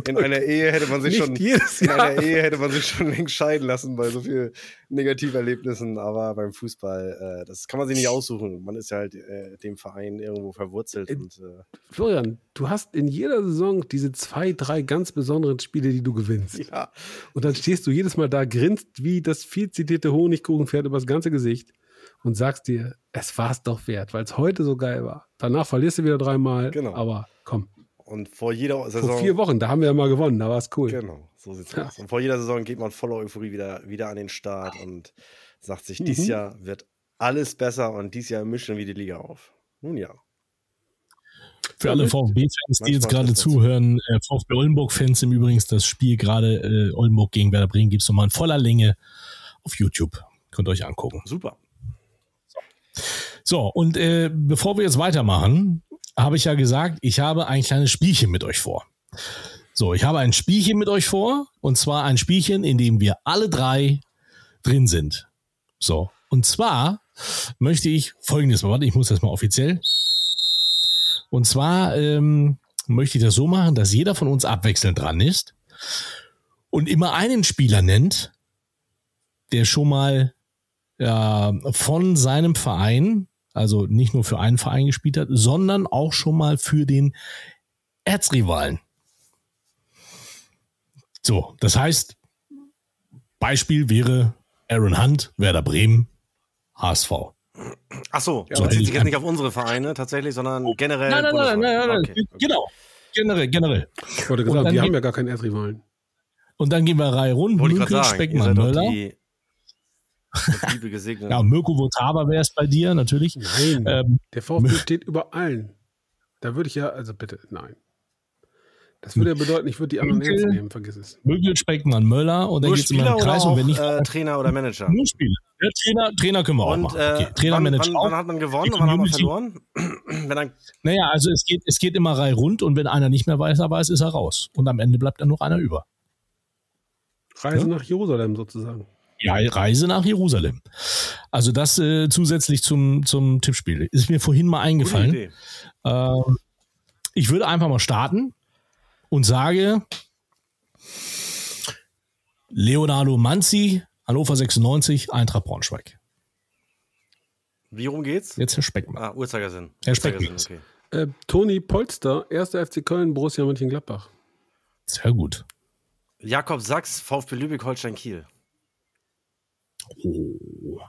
in einer Ehe hätte man sich schon, in einer Ehe hätte man sich schon längst scheiden lassen bei so vielen Negativerlebnissen, aber beim Fußball, äh, das kann man sich nicht aussuchen. Man ist ja halt äh, dem Verein irgendwo verwurzelt. Und, äh, Florian, du hast in jeder Saison diese zwei, drei ganz besonderen Spiele, die du gewinnst. Ja. Und dann stehst du jedes Mal da, grinst wie das viel zitierte Honigkuchenpferd übers ganze Gesicht und sagst dir, es war es doch wert, weil es heute so geil war. Danach verlierst du wieder dreimal, genau. aber komm. Und vor jeder Saison. Vor vier Wochen, da haben wir ja mal gewonnen, da war es cool. Genau, so sieht's ja. aus. Und vor jeder Saison geht man voller Euphorie wieder, wieder an den Start und sagt sich, mhm. dies Jahr wird alles besser und dies Jahr mischen wir die Liga auf. Nun ja. Für alle VfB-Fans, die jetzt gerade zuhören, äh, VfB Oldenburg-Fans im Übrigen, das Spiel gerade äh, Oldenburg gegen Werder Bremen gibt es nochmal in voller Länge auf YouTube. Könnt ihr euch angucken. Super. So, und äh, bevor wir jetzt weitermachen, habe ich ja gesagt, ich habe ein kleines Spielchen mit euch vor. So, ich habe ein Spielchen mit euch vor, und zwar ein Spielchen, in dem wir alle drei drin sind. So, und zwar möchte ich folgendes warte, ich muss das mal offiziell. Und zwar ähm, möchte ich das so machen, dass jeder von uns abwechselnd dran ist und immer einen Spieler nennt, der schon mal ja, von seinem Verein also nicht nur für einen Verein gespielt hat, sondern auch schon mal für den Erzrivalen. So, das heißt, Beispiel wäre Aaron Hunt, Werder Bremen, HSV. Ach so, ja, so bezieht sich jetzt nicht auf unsere Vereine tatsächlich, sondern generell. Nein, nein, nein, nein, nein, okay. genau. Generell, generell. Ich wollte gesagt, wir haben ja gar keinen Erzrivalen. Und dann gehen wir Reihe rund. Münkel, Speckmann, Möller. Die, Liebe gesegnet. ja, Mirko Votava wäre es bei dir natürlich. Nein, ähm, der VfB steht über allen. Da würde ich ja, also bitte, nein. Das würde ja bedeuten, ich würde die anderen ernst nehmen, vergiss es. Mögel, Speckmann, Möller und dann geht es immer im Kreis. Auch, und wenn nicht, äh, Trainer oder Manager? Nur Spieler. Ja, Trainer, Trainer können wir und, auch machen. Okay. Äh, Trainer, wann, Manager wann, wann, hat man gewonnen und wann hat man verloren? wenn dann naja, also es geht, es geht immer Reihe rund und wenn einer nicht mehr weiß, er weiß, ist er raus. Und am Ende bleibt dann noch einer über. Reise ja? nach Jerusalem sozusagen. Ja, Reise nach Jerusalem. Also das äh, zusätzlich zum, zum Tippspiel. Ist mir vorhin mal eingefallen. Äh, ich würde einfach mal starten und sage Leonardo Manzi, Hannover 96, Eintracht Braunschweig. Wie rum geht's? Jetzt Herr Speckmann. Ah, Uhrzeigersinn. Herr Speckmann. Okay. Äh, Toni Polster, 1. FC Köln, Borussia Mönchengladbach. Sehr gut. Jakob Sachs, VfB Lübeck, Holstein Kiel. Oh.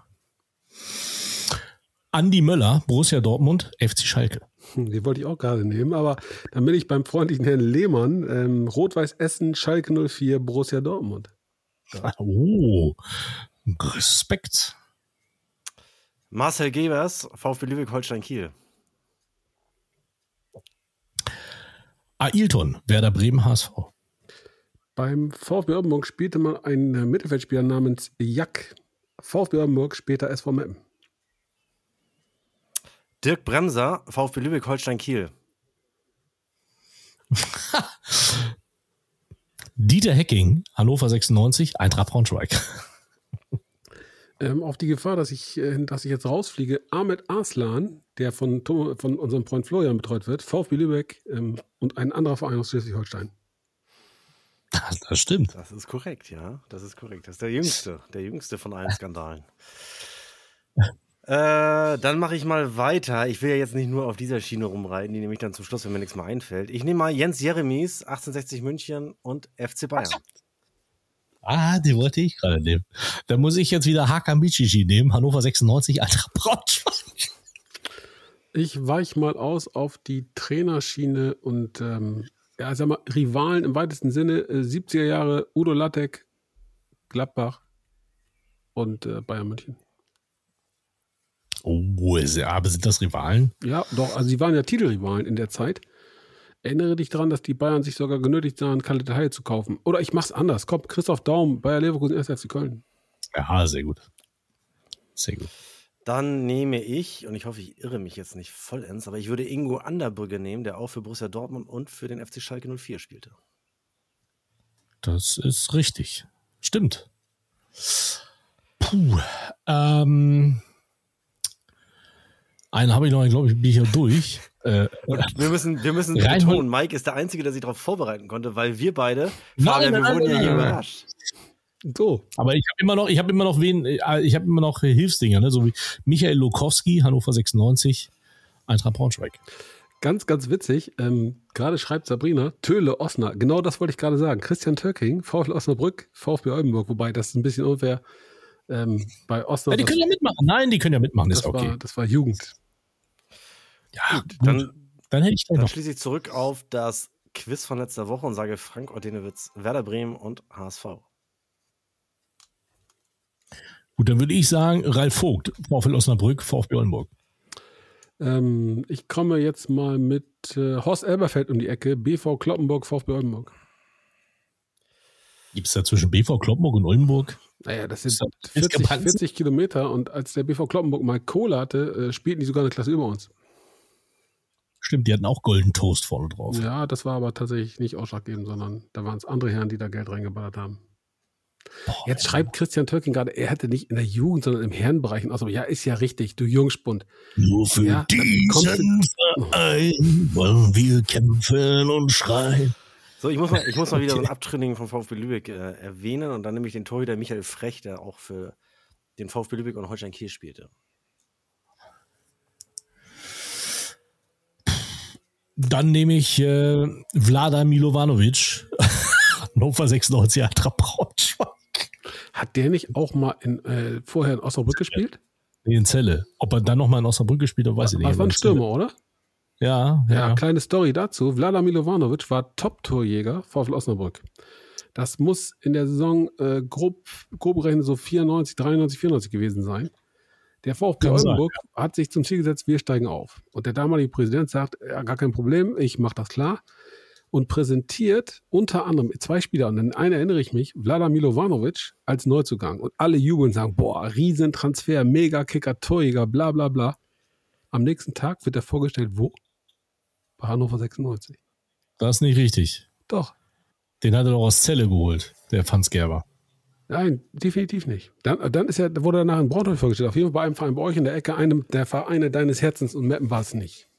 Andi Möller, Borussia Dortmund, FC Schalke. Hm, die wollte ich auch gerade nehmen, aber dann bin ich beim freundlichen Herrn Lehmann, ähm, Rot-Weiß Essen, Schalke 04, Borussia Dortmund. Oh, Respekt. Marcel Gebers, VfB Lübeck, Holstein Kiel. Ailton, Werder Bremen, HSV. Beim VfB Oldenburg spielte man einen Mittelfeldspieler namens Jack. VfB Oldenburg, später SV Meppen. Dirk Bremser, VfB Lübeck, Holstein Kiel. Dieter Hecking, Hannover 96, Eintracht Braunschweig. Ähm, auf die Gefahr, dass ich, äh, dass ich jetzt rausfliege, Ahmed Arslan, der von, von unserem Freund Florian betreut wird, VfB Lübeck ähm, und ein anderer Verein aus Schleswig-Holstein. Das, das, stimmt. Das ist korrekt, ja. Das ist korrekt. Das ist der jüngste, der jüngste von allen Skandalen. äh, dann mache ich mal weiter. Ich will ja jetzt nicht nur auf dieser Schiene rumreiten, die nehme ich dann zum Schluss, wenn mir nichts mehr einfällt. Ich nehme mal Jens Jeremies, 1860 München und FC Bayern. Ah, den wollte ich gerade nehmen. Da muss ich jetzt wieder Hakan Bichichi nehmen, Hannover 96, Eintracht Braunschweig. Ich weich mal aus auf die Trainerschiene und ähm, ja, sag mal, Rivalen im weitesten Sinne, äh, 70er Jahre, Udo Lattek, Gladbach und äh, Bayern München. Oh, aber sind das Rivalen? Ja, doch, also sie waren ja Titelrivalen in der Zeit. Erinnere dich daran, dass die Bayern sich sogar genötigt sahen, Kalle Detail zu kaufen. Oder ich mach's anders. Komm, Christoph Daum, Bayer Leverkusen, 1. FC Köln. Ja, sehr gut. Sehr gut. Dann nehme ich, und ich hoffe, ich irre mich jetzt nicht vollends, aber ich würde Ingo Anderbrügge nehmen, der auch für Borussia Dortmund und für den FC Schalke 04 spielte. Das ist richtig. Stimmt. Puh. Ähm, einen habe ich noch, glaube ich, bin ich ja durch. Äh, wir müssen, wir müssen betonen, Mike ist der Einzige, der sich darauf vorbereiten konnte, weil wir beide, Fabian, wir wurden ja überrascht. So. Aber ich habe immer noch, ich habe immer noch wen, äh, ich habe immer noch Hilfsdinger, ne? so wie Michael Lokowski, Hannover 96, Eintracht Braunschweig. Ganz, ganz witzig. Ähm, gerade schreibt Sabrina, Töle Osnabrück. Genau das wollte ich gerade sagen. Christian Türking, VfL Osnabrück, VfB Oldenburg. Wobei das ist ein bisschen unfair. Ähm, bei Osnabrück. Ja, die können ja mitmachen. Nein, die können ja mitmachen. Das, ist okay. war, das war Jugend. Ja, gut, dann, dann hätte ich dann schließe ich zurück auf das Quiz von letzter Woche und sage Frank Ordenewitz, Werder Bremen und HSV. Gut, dann würde ich sagen, Ralf Vogt, VfL Osnabrück, VfB Oldenburg. Ähm, ich komme jetzt mal mit äh, Horst Elberfeld um die Ecke, BV Kloppenburg, VfB Oldenburg. Gibt es da zwischen BV Kloppenburg und Oldenburg? Naja, das sind 40, 40, Kilometer und als der BV Kloppenburg mal Kohle hatte, äh, spielten die sogar eine Klasse über uns. Stimmt, die hatten auch Golden Toast vorne drauf. Ja, das war aber tatsächlich nicht ausschlaggebend, sondern da waren es andere Herren, die da Geld reingeballert haben. Boah, Jetzt schreibt Mann. Christian Tölking gerade, er hätte nicht in der Jugend, sondern im Herrenbereich. Also ja, ist ja richtig, du Jungspund. Nur für ja, diesen Verein wollen wir kämpfen und schreien. So, ich muss mal, ich muss mal wieder so ein Abtrünnigen von VfB Lübeck äh, erwähnen und dann nehme ich den Torhüter Michael Frech, der auch für den VfB Lübeck und Holstein Kiel spielte. Dann nehme ich äh, Vlada Milovanovic Hannover 96 Eintracht Braunschweig. Hat der nicht auch mal in, äh, vorher in Osnabrück gespielt? Nee, in Zelle. Ob er dann nochmal in Osnabrück gespielt hat, weiß ich nicht. Das war ein Stürmer, oder? Ja, ja, ja. kleine Story dazu. Vlada Milovanovic war Top-Torjäger VfL Osnabrück. Das muss in der Saison äh, grob, grob gerechnet so 94, 93, 94 gewesen sein. Der VfB Kann Oldenburg sein, ja. hat sich zum Ziel gesetzt, wir steigen auf. Und der damalige Präsident sagt, ja, gar kein Problem, ich mache das klar. Und präsentiert unter anderem zwei Spieler, und an einen erinnere ich mich, Vlada Milovanovic als Neuzugang. Und alle jubeln und sagen, boah, Riesentransfer, Mega-Kicker, Torjäger, bla bla bla. Am nächsten Tag wird er vorgestellt, wo? Bei Hannover 96. Das ist nicht richtig. Doch. Den hat er doch aus Zelle geholt, der Franz Gerber. Nein, definitiv nicht. Dann, dann ist er, wurde er nachher in Braunschweig vorgestellt. Auf jeden Fall bei einem Verein bei euch in der Ecke, einem der Vereine deines Herzens und Mappen war es nicht.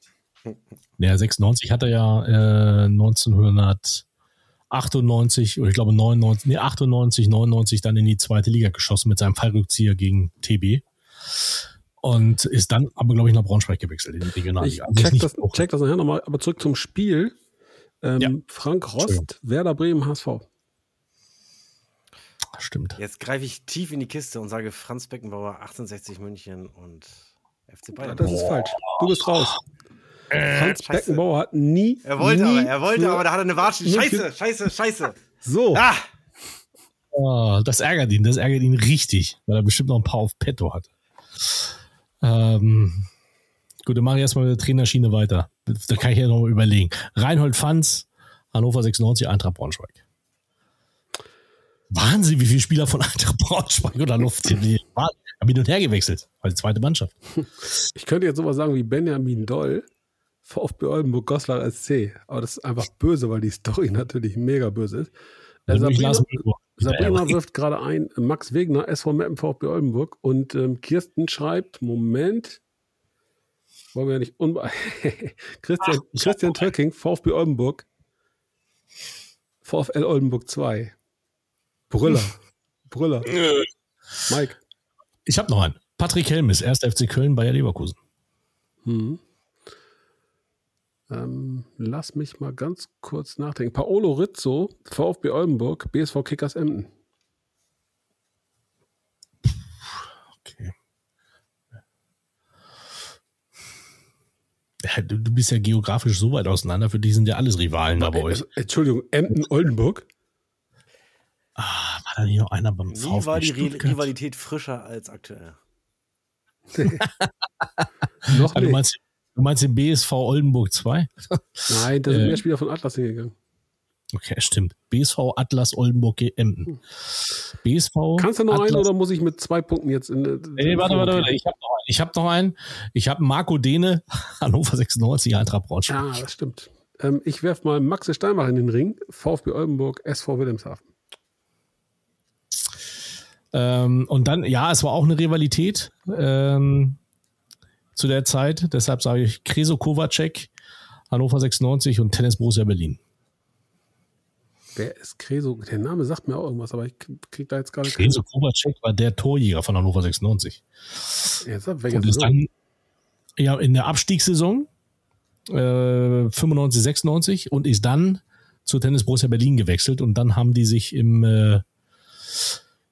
Ja, 96 hat er ja äh, 1998 oder ich glaube 99, nee, 98, 99 dann in die zweite Liga geschossen mit seinem Fallrückzieher gegen TB. Und ist dann aber, glaube ich, nach Braunschweig gewechselt in die Regionalliga. Ich also check, das, check das nachher nochmal, aber zurück zum Spiel. Ähm, ja. Frank Rost, Werder Bremen, HSV. Stimmt. Jetzt greife ich tief in die Kiste und sage Franz Beckenbauer, 1860 München und FC Bayern. Ja, das ist falsch. Du bist raus. Äh, Franz Scheiße. Beckenbauer hat nie. Er wollte nie aber, er wollte aber, da hat er eine Watschen. Scheiße, scheiße, scheiße. So. Ah. Oh, das ärgert ihn, das ärgert ihn richtig, weil er bestimmt noch ein paar auf Petto hat. Ähm, gut, dann mache ich erstmal mit der Trainerschiene weiter. Da kann ich ja noch mal überlegen. Reinhold Fanz, Hannover 96, Eintracht Braunschweig. Wahnsinn, wie viele Spieler von Eintracht Braunschweig oder Luft sind die? Haben hin und her gewechselt, weil die zweite Mannschaft. Ich könnte jetzt sowas sagen wie Benjamin Doll, VfB Oldenburg, Goslar SC. Aber das ist einfach böse, weil die Story natürlich mega böse ist. Äh, Sabrina, Sabrina wirft gerade ein, Max Wegner, SV Meppen, VfB Oldenburg. Und ähm, Kirsten schreibt, Moment, wollen wir ja nicht unbe Christian, Ach, Christian Töcking, VfB Oldenburg, VfL Oldenburg 2. Brüller. Brüller. Mike. Ich habe noch einen. Patrick Helmis, 1. FC Köln, Bayer Leverkusen. Hm. Ähm, lass mich mal ganz kurz nachdenken. Paolo Rizzo, VfB Oldenburg, BSV Kickers Emden. Okay. Ja, du, du, bist ja geografisch so weit auseinander, für die sind ja alles Rivalen da bei euch. Entschuldigung, Emden, Oldenburg? Ah, war da nicht noch einer beim VfB Wie war die Stuttgart? Rivalität frischer als aktuell? noch ah, du, meinst, du meinst den BSV Oldenburg 2? Nein, da sind äh, mehr Spieler von Atlas hingegangen. Okay, stimmt. BSV Atlas Oldenburg Emden. BSV. Kannst du noch Atlas, einen oder muss ich mit zwei Punkten jetzt in. in nee, warte, warte, warte. Ich habe noch einen. Ich habe noch einen. Ich habe Marco Dehne, Hannover 96, Eintracht Braunschweig. Ja, das stimmt. Ähm, ich werfe mal Maxe Steinbach in den Ring. VfB Oldenburg, SV Wilhelmshaven. Ähm, und dann, ja, es war auch eine Rivalität ähm, zu der Zeit. Deshalb sage ich Kreso Kovacek, Hannover 96 und Tennis Borussia Berlin. Wer ist Kreso? Der Name sagt mir auch irgendwas, aber ich kriege da jetzt gerade Kreso Kovacek war der Torjäger von Hannover 96. Jetzt, und ist dann ja, in der Abstiegssaison äh, 95, 96 und ist dann zu Tennis Borussia Berlin gewechselt und dann haben die sich im äh,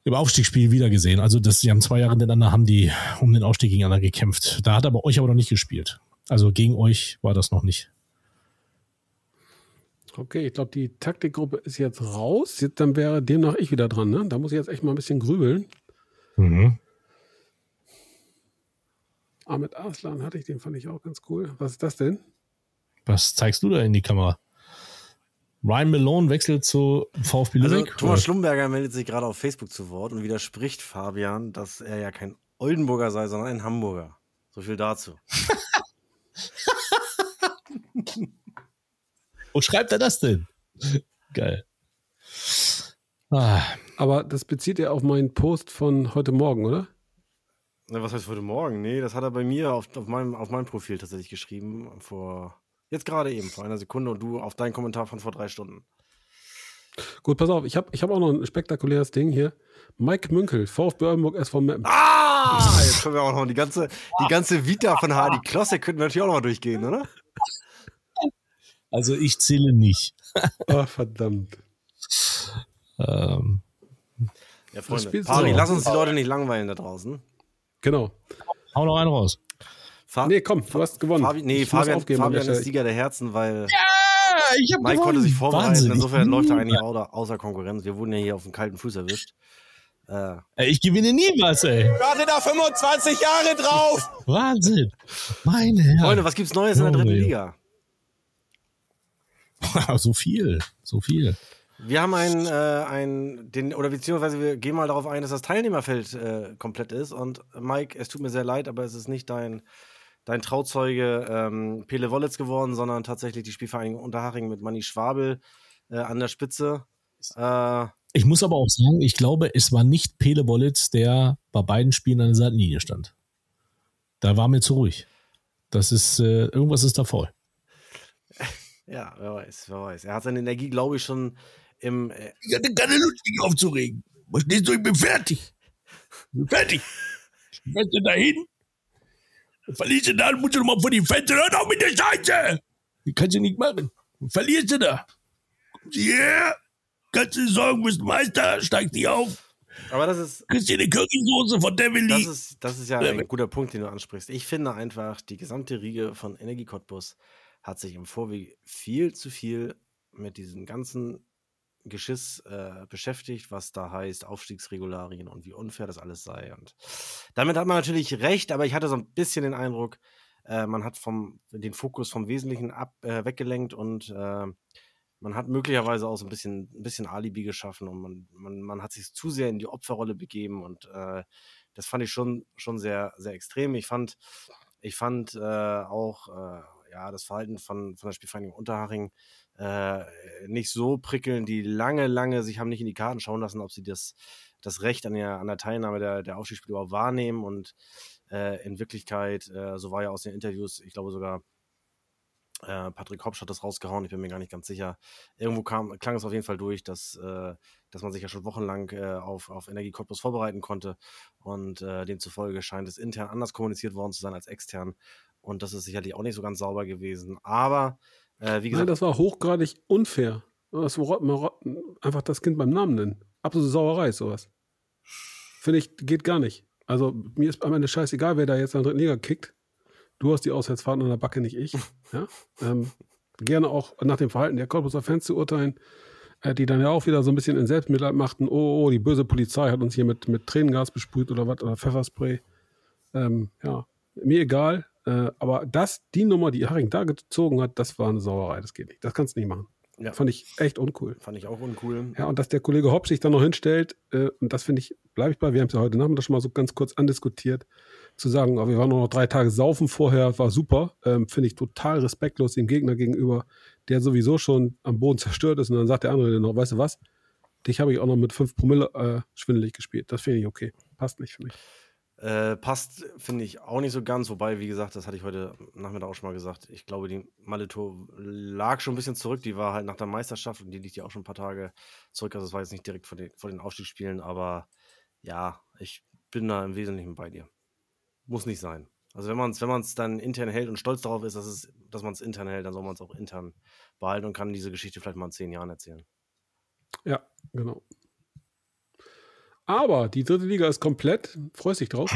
im Aufstiegsspiel wieder gesehen. Also das, die haben zwei Jahre miteinander, haben die um den Aufstieg gegeneinander gekämpft. Da hat aber euch aber noch nicht gespielt. Also gegen euch war das noch nicht. Okay, ich glaube, die Taktikgruppe ist jetzt raus. Jetzt, dann wäre demnach ich wieder dran. Ne? Da muss ich jetzt echt mal ein bisschen grübeln. Mhm. Ahmed Arslan hatte ich, den fand ich auch ganz cool. Was ist das denn? Was zeigst du da in die Kamera? Ryan Malone wechselt zu VfB also, Lübeck. Also, Thomas Schlumberger meldet sich gerade auf Facebook zu Wort und widerspricht Fabian, dass er ja kein Oldenburger sei, sondern ein Hamburger. So viel dazu. Wo schreibt er das denn? Geil. Ah. Aber das bezieht er auf meinen Post von heute Morgen, oder? Na, was heißt heute Morgen? Nee, das hat er bei mir auf, auf, meinem, auf meinem Profil tatsächlich geschrieben. Vor Jetzt gerade eben, vor einer Sekunde und du auf deinen Kommentar von vor drei Stunden. Gut, pass auf, ich habe ich hab auch noch ein spektakuläres Ding hier. Mike Münkel, VfB Oldenburg SV Meppen. Ah, jetzt können wir auch noch die ganze, die ganze Vita von Hardy Klosse könnten wir natürlich auch noch mal durchgehen, oder? Also ich zähle nicht. Ach, verdammt. ähm, ja, Freunde, Pari, lass uns die Leute nicht langweilen da draußen. Genau. Hau noch einen raus. Fa nee, komm, du hast gewonnen. Fabi, nee, ich Fabian, Fabian ist Sieger der Herzen, weil ja, ich hab Mike gewonnen. konnte sich vorbereiten. Wahnsinn. Insofern läuft er eigentlich außer Konkurrenz. Wir wurden ja hier auf dem kalten Fuß erwischt. Äh, ich gewinne nie was, ey. Warte da 25 Jahre drauf. Wahnsinn. Meine Herren. Freunde, was gibt's Neues in der dritten Liga? so viel, so viel. Wir haben ein, äh, ein, den, oder beziehungsweise wir gehen mal darauf ein, dass das Teilnehmerfeld äh, komplett ist. Und Mike, es tut mir sehr leid, aber es ist nicht dein, dein Trauzeuge ähm, Pele Wollitz geworden, sondern tatsächlich die Spielvereinigung Unterhaching mit Manni Schwabel äh, an der Spitze. Äh, ich muss aber auch sagen, ich glaube, es war nicht Pele Wollitz, der bei beiden Spielen an der Seitenlinie stand. Da war mir zu ruhig. Das ist, äh, irgendwas ist da voll. Ja, wer weiß, wer weiß. Er hat seine Energie, glaube ich, schon im. Äh ich hatte keine Lust, mich aufzuregen. Was stehst du? Ich bin fertig. Ich bin fertig. Ich werde dahin. Verlierst du da, musst du nochmal vor die Fenster. Hör doch mit der Scheiße. Die kannst du nicht machen. Verlierst du da. Kommst du hierher, kannst du sorgen, bist Meister, steigst nicht auf. Aber das ist. Kriegst dir eine Currysoße von Devil Das ist, das ist ja ein guter Punkt, den du ansprichst. Ich finde einfach, die gesamte Riege von Energie Cottbus hat sich im Vorweg viel zu viel mit diesem ganzen Geschiss äh, beschäftigt, was da heißt, Aufstiegsregularien und wie unfair das alles sei. Und damit hat man natürlich recht, aber ich hatte so ein bisschen den Eindruck, äh, man hat vom, den Fokus vom Wesentlichen ab, äh, weggelenkt und äh, man hat möglicherweise auch so ein bisschen, ein bisschen Alibi geschaffen und man, man, man hat sich zu sehr in die Opferrolle begeben und äh, das fand ich schon, schon sehr, sehr extrem. Ich fand, ich fand äh, auch ja, das Verhalten von, von der Spielvereinigung Unterhaching äh, nicht so prickeln, die lange, lange sich haben nicht in die Karten schauen lassen, ob sie das, das Recht an der, an der Teilnahme der, der Aufstiegsspiele überhaupt wahrnehmen. Und äh, in Wirklichkeit, äh, so war ja aus den Interviews, ich glaube sogar äh, Patrick Hopsch hat das rausgehauen, ich bin mir gar nicht ganz sicher. Irgendwo kam, klang es auf jeden Fall durch, dass, äh, dass man sich ja schon wochenlang auf, auf Energie Cottbus vorbereiten konnte. Und demzufolge scheint es intern anders kommuniziert worden zu sein als extern und das ist sicherlich auch nicht so ganz sauber gewesen. Aber äh, wie gesagt. Nein, das war hochgradig unfair. Das einfach das Kind beim Namen nennen. Absolute Sauerei ist sowas. Finde ich, geht gar nicht. Also mir ist am Ende scheißegal, wer da jetzt in der dritten Liga kickt. Du hast die Auswärtsfahrten an der Backe, nicht ich. Ja? Ähm, gerne auch nach dem Verhalten der Korpuser Fans zu urteilen, äh, die dann ja auch wieder so ein bisschen in Selbstmitleid machten. Oh, oh, die böse Polizei hat uns hier mit, mit Tränengas besprüht oder was, oder Pfefferspray. Ähm, ja, mir egal. Äh, aber das, die Nummer, die Haring da gezogen hat, das war eine Sauerei. Das geht nicht. Das kannst du nicht machen. Ja. Fand ich echt uncool. Fand ich auch uncool. Ja, und dass der Kollege Hopp sich dann noch hinstellt, äh, und das finde ich, bleibe ich bei, wir haben es ja heute Nachmittag schon mal so ganz kurz andiskutiert, zu sagen, oh, wir waren noch drei Tage saufen vorher, war super, ähm, finde ich total respektlos dem Gegner gegenüber, der sowieso schon am Boden zerstört ist. Und dann sagt der andere noch, weißt du was, dich habe ich auch noch mit 5 Promille äh, schwindelig gespielt. Das finde ich okay. Passt nicht für mich. Äh, passt, finde ich, auch nicht so ganz. Wobei, wie gesagt, das hatte ich heute Nachmittag auch schon mal gesagt. Ich glaube, die Malito lag schon ein bisschen zurück. Die war halt nach der Meisterschaft und die liegt ja auch schon ein paar Tage zurück. Also, es war jetzt nicht direkt vor den, vor den Aufstiegsspielen, aber ja, ich bin da im Wesentlichen bei dir. Muss nicht sein. Also, wenn man es wenn dann intern hält und stolz darauf ist, dass, es, dass man es intern hält, dann soll man es auch intern behalten und kann diese Geschichte vielleicht mal in zehn Jahren erzählen. Ja, genau. Aber die dritte Liga ist komplett. Freust dich drauf?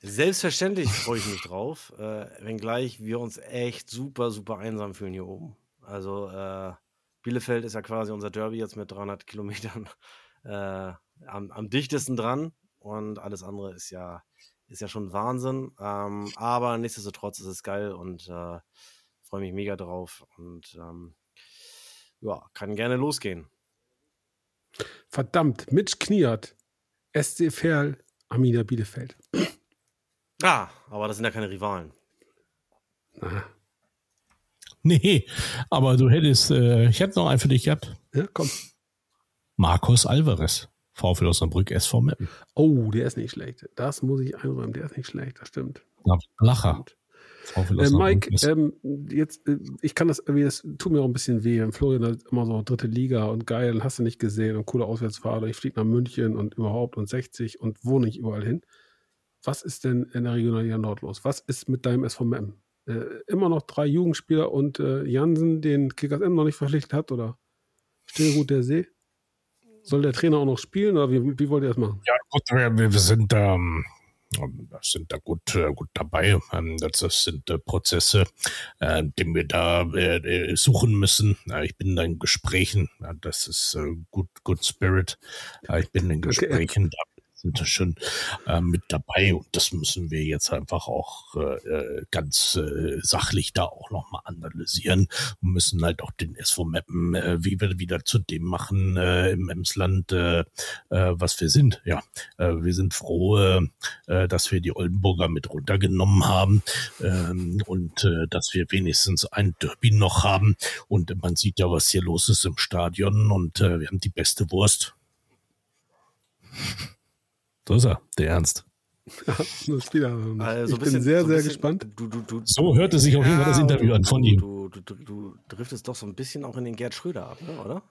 Selbstverständlich freue ich mich drauf, äh, wenngleich wir uns echt super, super einsam fühlen hier oben. Also äh, Bielefeld ist ja quasi unser Derby jetzt mit 300 Kilometern äh, am, am, dichtesten dran und alles andere ist ja, ist ja schon Wahnsinn. Ähm, aber nichtsdestotrotz ist es geil und äh, freue mich mega drauf und ähm, ja, kann gerne losgehen. Verdammt, Mitch Kniat, SC Verl, Amina Bielefeld. Ah, aber das sind ja keine Rivalen. Na. Nee, aber du hättest, äh, ich hätte noch einen für dich gehabt. Ja, komm. Markus Alvarez, VfL Osnabrück, SV Meppen. Oh, der ist nicht schlecht. Das muss ich einräumen, der ist nicht schlecht, das stimmt. Lacher. Stimmt. Äh, Mike, ähm, jetzt, äh, ich kann das irgendwie, das tut mir auch ein bisschen weh. Florian hat immer so dritte Liga und geil, hast du nicht gesehen und coole Auswärtsfahrt. Ich fliege nach München und überhaupt und 60 und wohne nicht überall hin. Was ist denn in der Regionalliga Nord los? Was ist mit deinem SV Meppen? äh, immer noch drei Jugendspieler und äh, Jansen, den Kickers M noch nicht verpflichtet hat, oder Stillgut der See? Soll der Trainer auch noch spielen oder wie, wie wollt ihr das machen? Ja, gut, wir, wir sind ähm, sind da gut, äh, gut dabei. Ähm, das, sind äh, Prozesse, äh, die wir da suchen müssen. Ich bin da in Gesprächen. Das ist gut, good spirit. Ich bin in Gesprächen. Okay sind schon äh, mit dabei und das müssen wir jetzt einfach auch äh, ganz äh, sachlich da auch nochmal analysieren und müssen halt auch den SV Mappen, äh, wie wir wieder zu dem machen äh, im Emsland, äh, äh, was wir sind. Ja, äh, wir sind froh, äh, dass wir die Oldenburger mit runtergenommen haben ähm, und äh, dass wir wenigstens ein Derby noch haben und man sieht ja, was hier los ist im Stadion und äh, wir haben die beste Wurst. So ist er, der Ernst. also ich bin sehr, sehr gespannt. Du, du, du, so hörte sich auf jeden Fall das Interview an von ihm. Du, du, driftest doch so ein bisschen auch in den Gerd Schröder ab, ne, oder?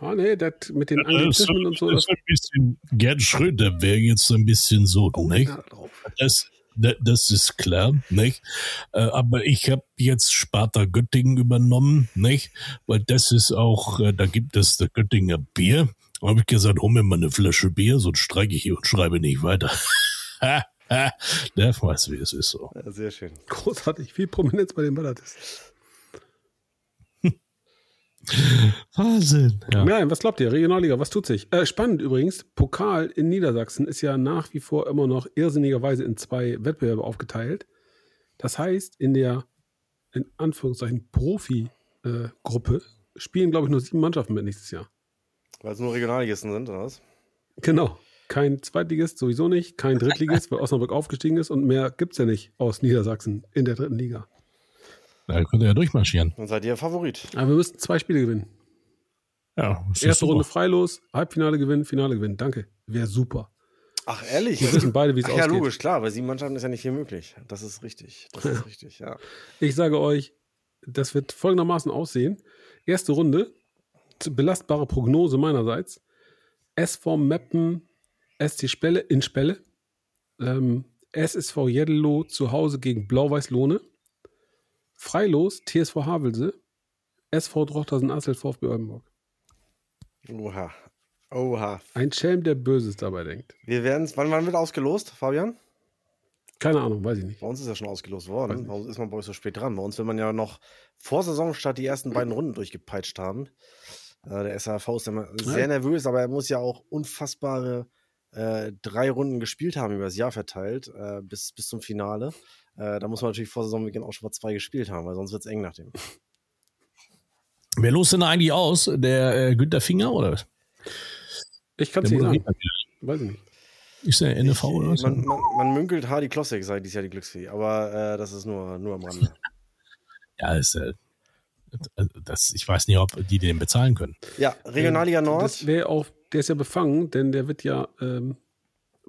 Ah, nee, das mit den Anglizismen und so. Das, das ein bisschen, Gerd Schröder wäre jetzt so ein bisschen so, oh, nicht? Das, das, das ist klar, nicht? Äh, aber ich habe jetzt Sparta Göttingen übernommen, nicht? Weil das ist auch, äh, da gibt es das Göttinger Bier habe ich gesagt, hol mir mal eine Flasche Bier, sonst streike ich hier und schreibe nicht weiter. Der weiß, wie es ist so. Ja, sehr schön. Großartig, viel Prominenz bei den Ballartisten. Wahnsinn. Ja. Nein, was glaubt ihr? Regionalliga, was tut sich? Äh, spannend übrigens, Pokal in Niedersachsen ist ja nach wie vor immer noch irrsinnigerweise in zwei Wettbewerbe aufgeteilt. Das heißt, in der, in Anführungszeichen, Profi-Gruppe äh, spielen, glaube ich, nur sieben Mannschaften mit nächstes Jahr. Weil es nur Regionalligisten sind, oder was? Genau. Kein Zweitligist, sowieso nicht. Kein Drittligist, weil Osnabrück aufgestiegen ist. Und mehr gibt es ja nicht aus Niedersachsen in der dritten Liga. Da könnt ihr ja durchmarschieren. Dann seid ihr Favorit. Aber wir müssten zwei Spiele gewinnen. Ja, Erste super. Runde freilos, Halbfinale gewinnen, Finale gewinnen. Danke. Wäre super. Ach, ehrlich? Wir wissen beide, wie es aussieht. Ja, logisch, klar. Bei sieben Mannschaften ist ja nicht viel möglich. Das ist richtig. Das ist richtig, ja. Ich sage euch, das wird folgendermaßen aussehen. Erste Runde, belastbare Prognose meinerseits. SV Meppen, SC Spelle in Spelle. Ähm, SSV Jeddelo zu Hause gegen Blau-Weiß-Lohne. Freilos TSV Havelse. SV Drochtersen Assel VfB Oldenburg. Oha. Oha. Ein Schelm, der Böses dabei denkt. Wir werden wann, wann wird ausgelost, Fabian? Keine Ahnung, weiß ich nicht. Bei uns ist ja schon ausgelost worden. Warum ist man bei euch so spät dran? Bei uns will man ja noch vor Saisonstart die ersten beiden Runden durchgepeitscht haben. Äh, der SAV ist immer sehr nervös, aber er muss ja auch unfassbare äh, drei Runden gespielt haben über das Jahr verteilt, äh, bis, bis zum Finale. Äh, da muss man natürlich vor Saisonbeginn auch schon mal zwei gespielt haben, weil sonst wird es eng nach dem. Wer los denn eigentlich aus? Der äh, Günter Finger oder was? Ich kann es nicht sagen. Weiß ich nicht. Ist der NFV ich, oder was? Man, man, man, münkelt Hardy Klossek, sei dieses Jahr die Glücksfee, aber äh, das ist nur, nur am Rande. ja, ist äh, das, ich weiß nicht, ob die den bezahlen können. Ja, Regionalliga Nord. Das wäre auch, der ist ja befangen, denn der wird ja ähm,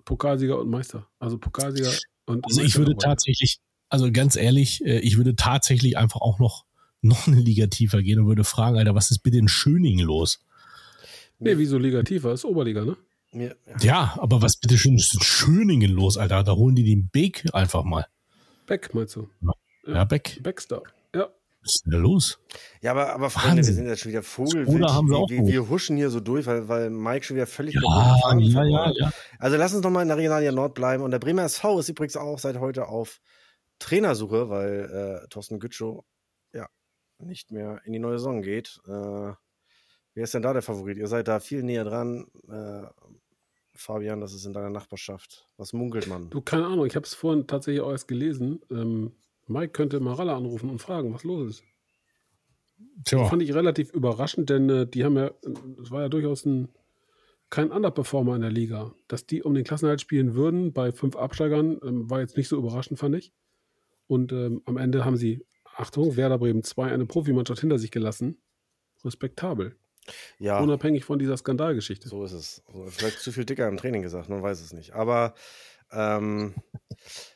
Pokalsieger und Meister. Also Pokalsieger und Also ich würde tatsächlich, also ganz ehrlich, äh, ich würde tatsächlich einfach auch noch, noch eine Liga tiefer gehen und würde fragen, Alter, was ist bitte in Schöningen los? Nee, wieso Liga tiefer? Ist Oberliga, ne? Ja, ja aber was bitte schön ist in Schöningen los, Alter? Da holen die den Beck einfach mal. Beck, meinst du? Ja, Beck. Beckstar. Was ist denn da los? Ja, aber, aber Freunde, Wahnsinn. wir sind jetzt schon wieder Vogelwild. Oder haben wir, auch wir, wir huschen hier so durch, weil, weil Mike schon wieder völlig ja, ja, ja, ja. Also lass uns nochmal in der Regionalliga Nord bleiben. Und der Bremer SV ist übrigens auch seit heute auf Trainersuche, weil äh, Thorsten Gütschow ja nicht mehr in die neue Saison geht. Äh, wer ist denn da der Favorit? Ihr seid da viel näher dran. Äh, Fabian, das ist in deiner Nachbarschaft. Was munkelt man? Du, keine Ahnung, ich habe es vorhin tatsächlich auch erst gelesen. Ähm, Mike könnte Maralla anrufen und fragen, was los ist. Tja. Das fand ich relativ überraschend, denn äh, die haben ja, es war ja durchaus ein, kein Underperformer in der Liga. Dass die um den Klassenhalt spielen würden bei fünf Absteigern, ähm, war jetzt nicht so überraschend, fand ich. Und ähm, am Ende haben sie, Achtung, Werder Bremen 2 eine Profimannschaft hinter sich gelassen. Respektabel. Ja. Unabhängig von dieser Skandalgeschichte. So ist es. Also vielleicht zu viel dicker im Training gesagt, man weiß es nicht. Aber ähm,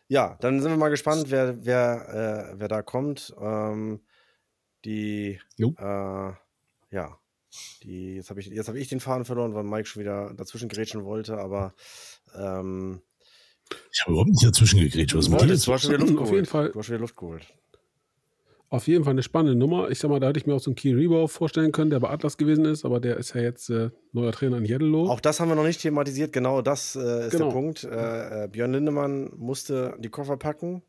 ja, dann sind wir mal gespannt, wer, wer, äh, wer da kommt. Ähm, die, äh, ja, die, jetzt habe ich, hab ich den Faden verloren, weil Mike schon wieder dazwischen gerätschen wollte, aber ähm, Ich habe überhaupt nicht dazwischen gegrätscht. Was du, hast schon wieder Luft geholt. Du hast wieder Luft geholt. Auf jeden Fall eine spannende Nummer. Ich sag mal, da hätte ich mir auch so einen Key Rebo vorstellen können, der bei Atlas gewesen ist, aber der ist ja jetzt äh, neuer Trainer in Jeddelo. Auch das haben wir noch nicht thematisiert. Genau das äh, ist genau. der Punkt. Äh, äh, Björn Lindemann musste die Koffer packen.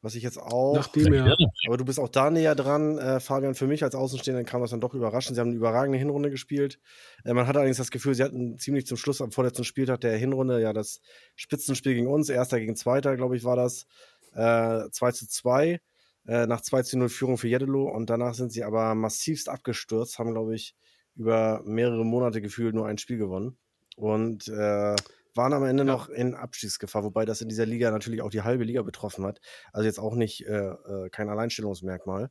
Was ich jetzt auch. Nachdem er. Aber du bist auch da näher dran, äh, Fabian. Für mich als Außenstehender kam das dann doch überraschend. Sie haben eine überragende Hinrunde gespielt. Äh, man hat allerdings das Gefühl, sie hatten ziemlich zum Schluss am vorletzten Spieltag der Hinrunde ja das Spitzenspiel gegen uns. Erster gegen Zweiter, glaube ich, war das. Äh, 2 zu 2. Äh, nach 2 zu 0 Führung für Jeddelo. Und danach sind sie aber massivst abgestürzt, haben, glaube ich, über mehrere Monate gefühlt nur ein Spiel gewonnen. Und äh, waren am Ende ja. noch in Abstiegsgefahr, wobei das in dieser Liga natürlich auch die halbe Liga betroffen hat. Also jetzt auch nicht äh, äh kein Alleinstellungsmerkmal.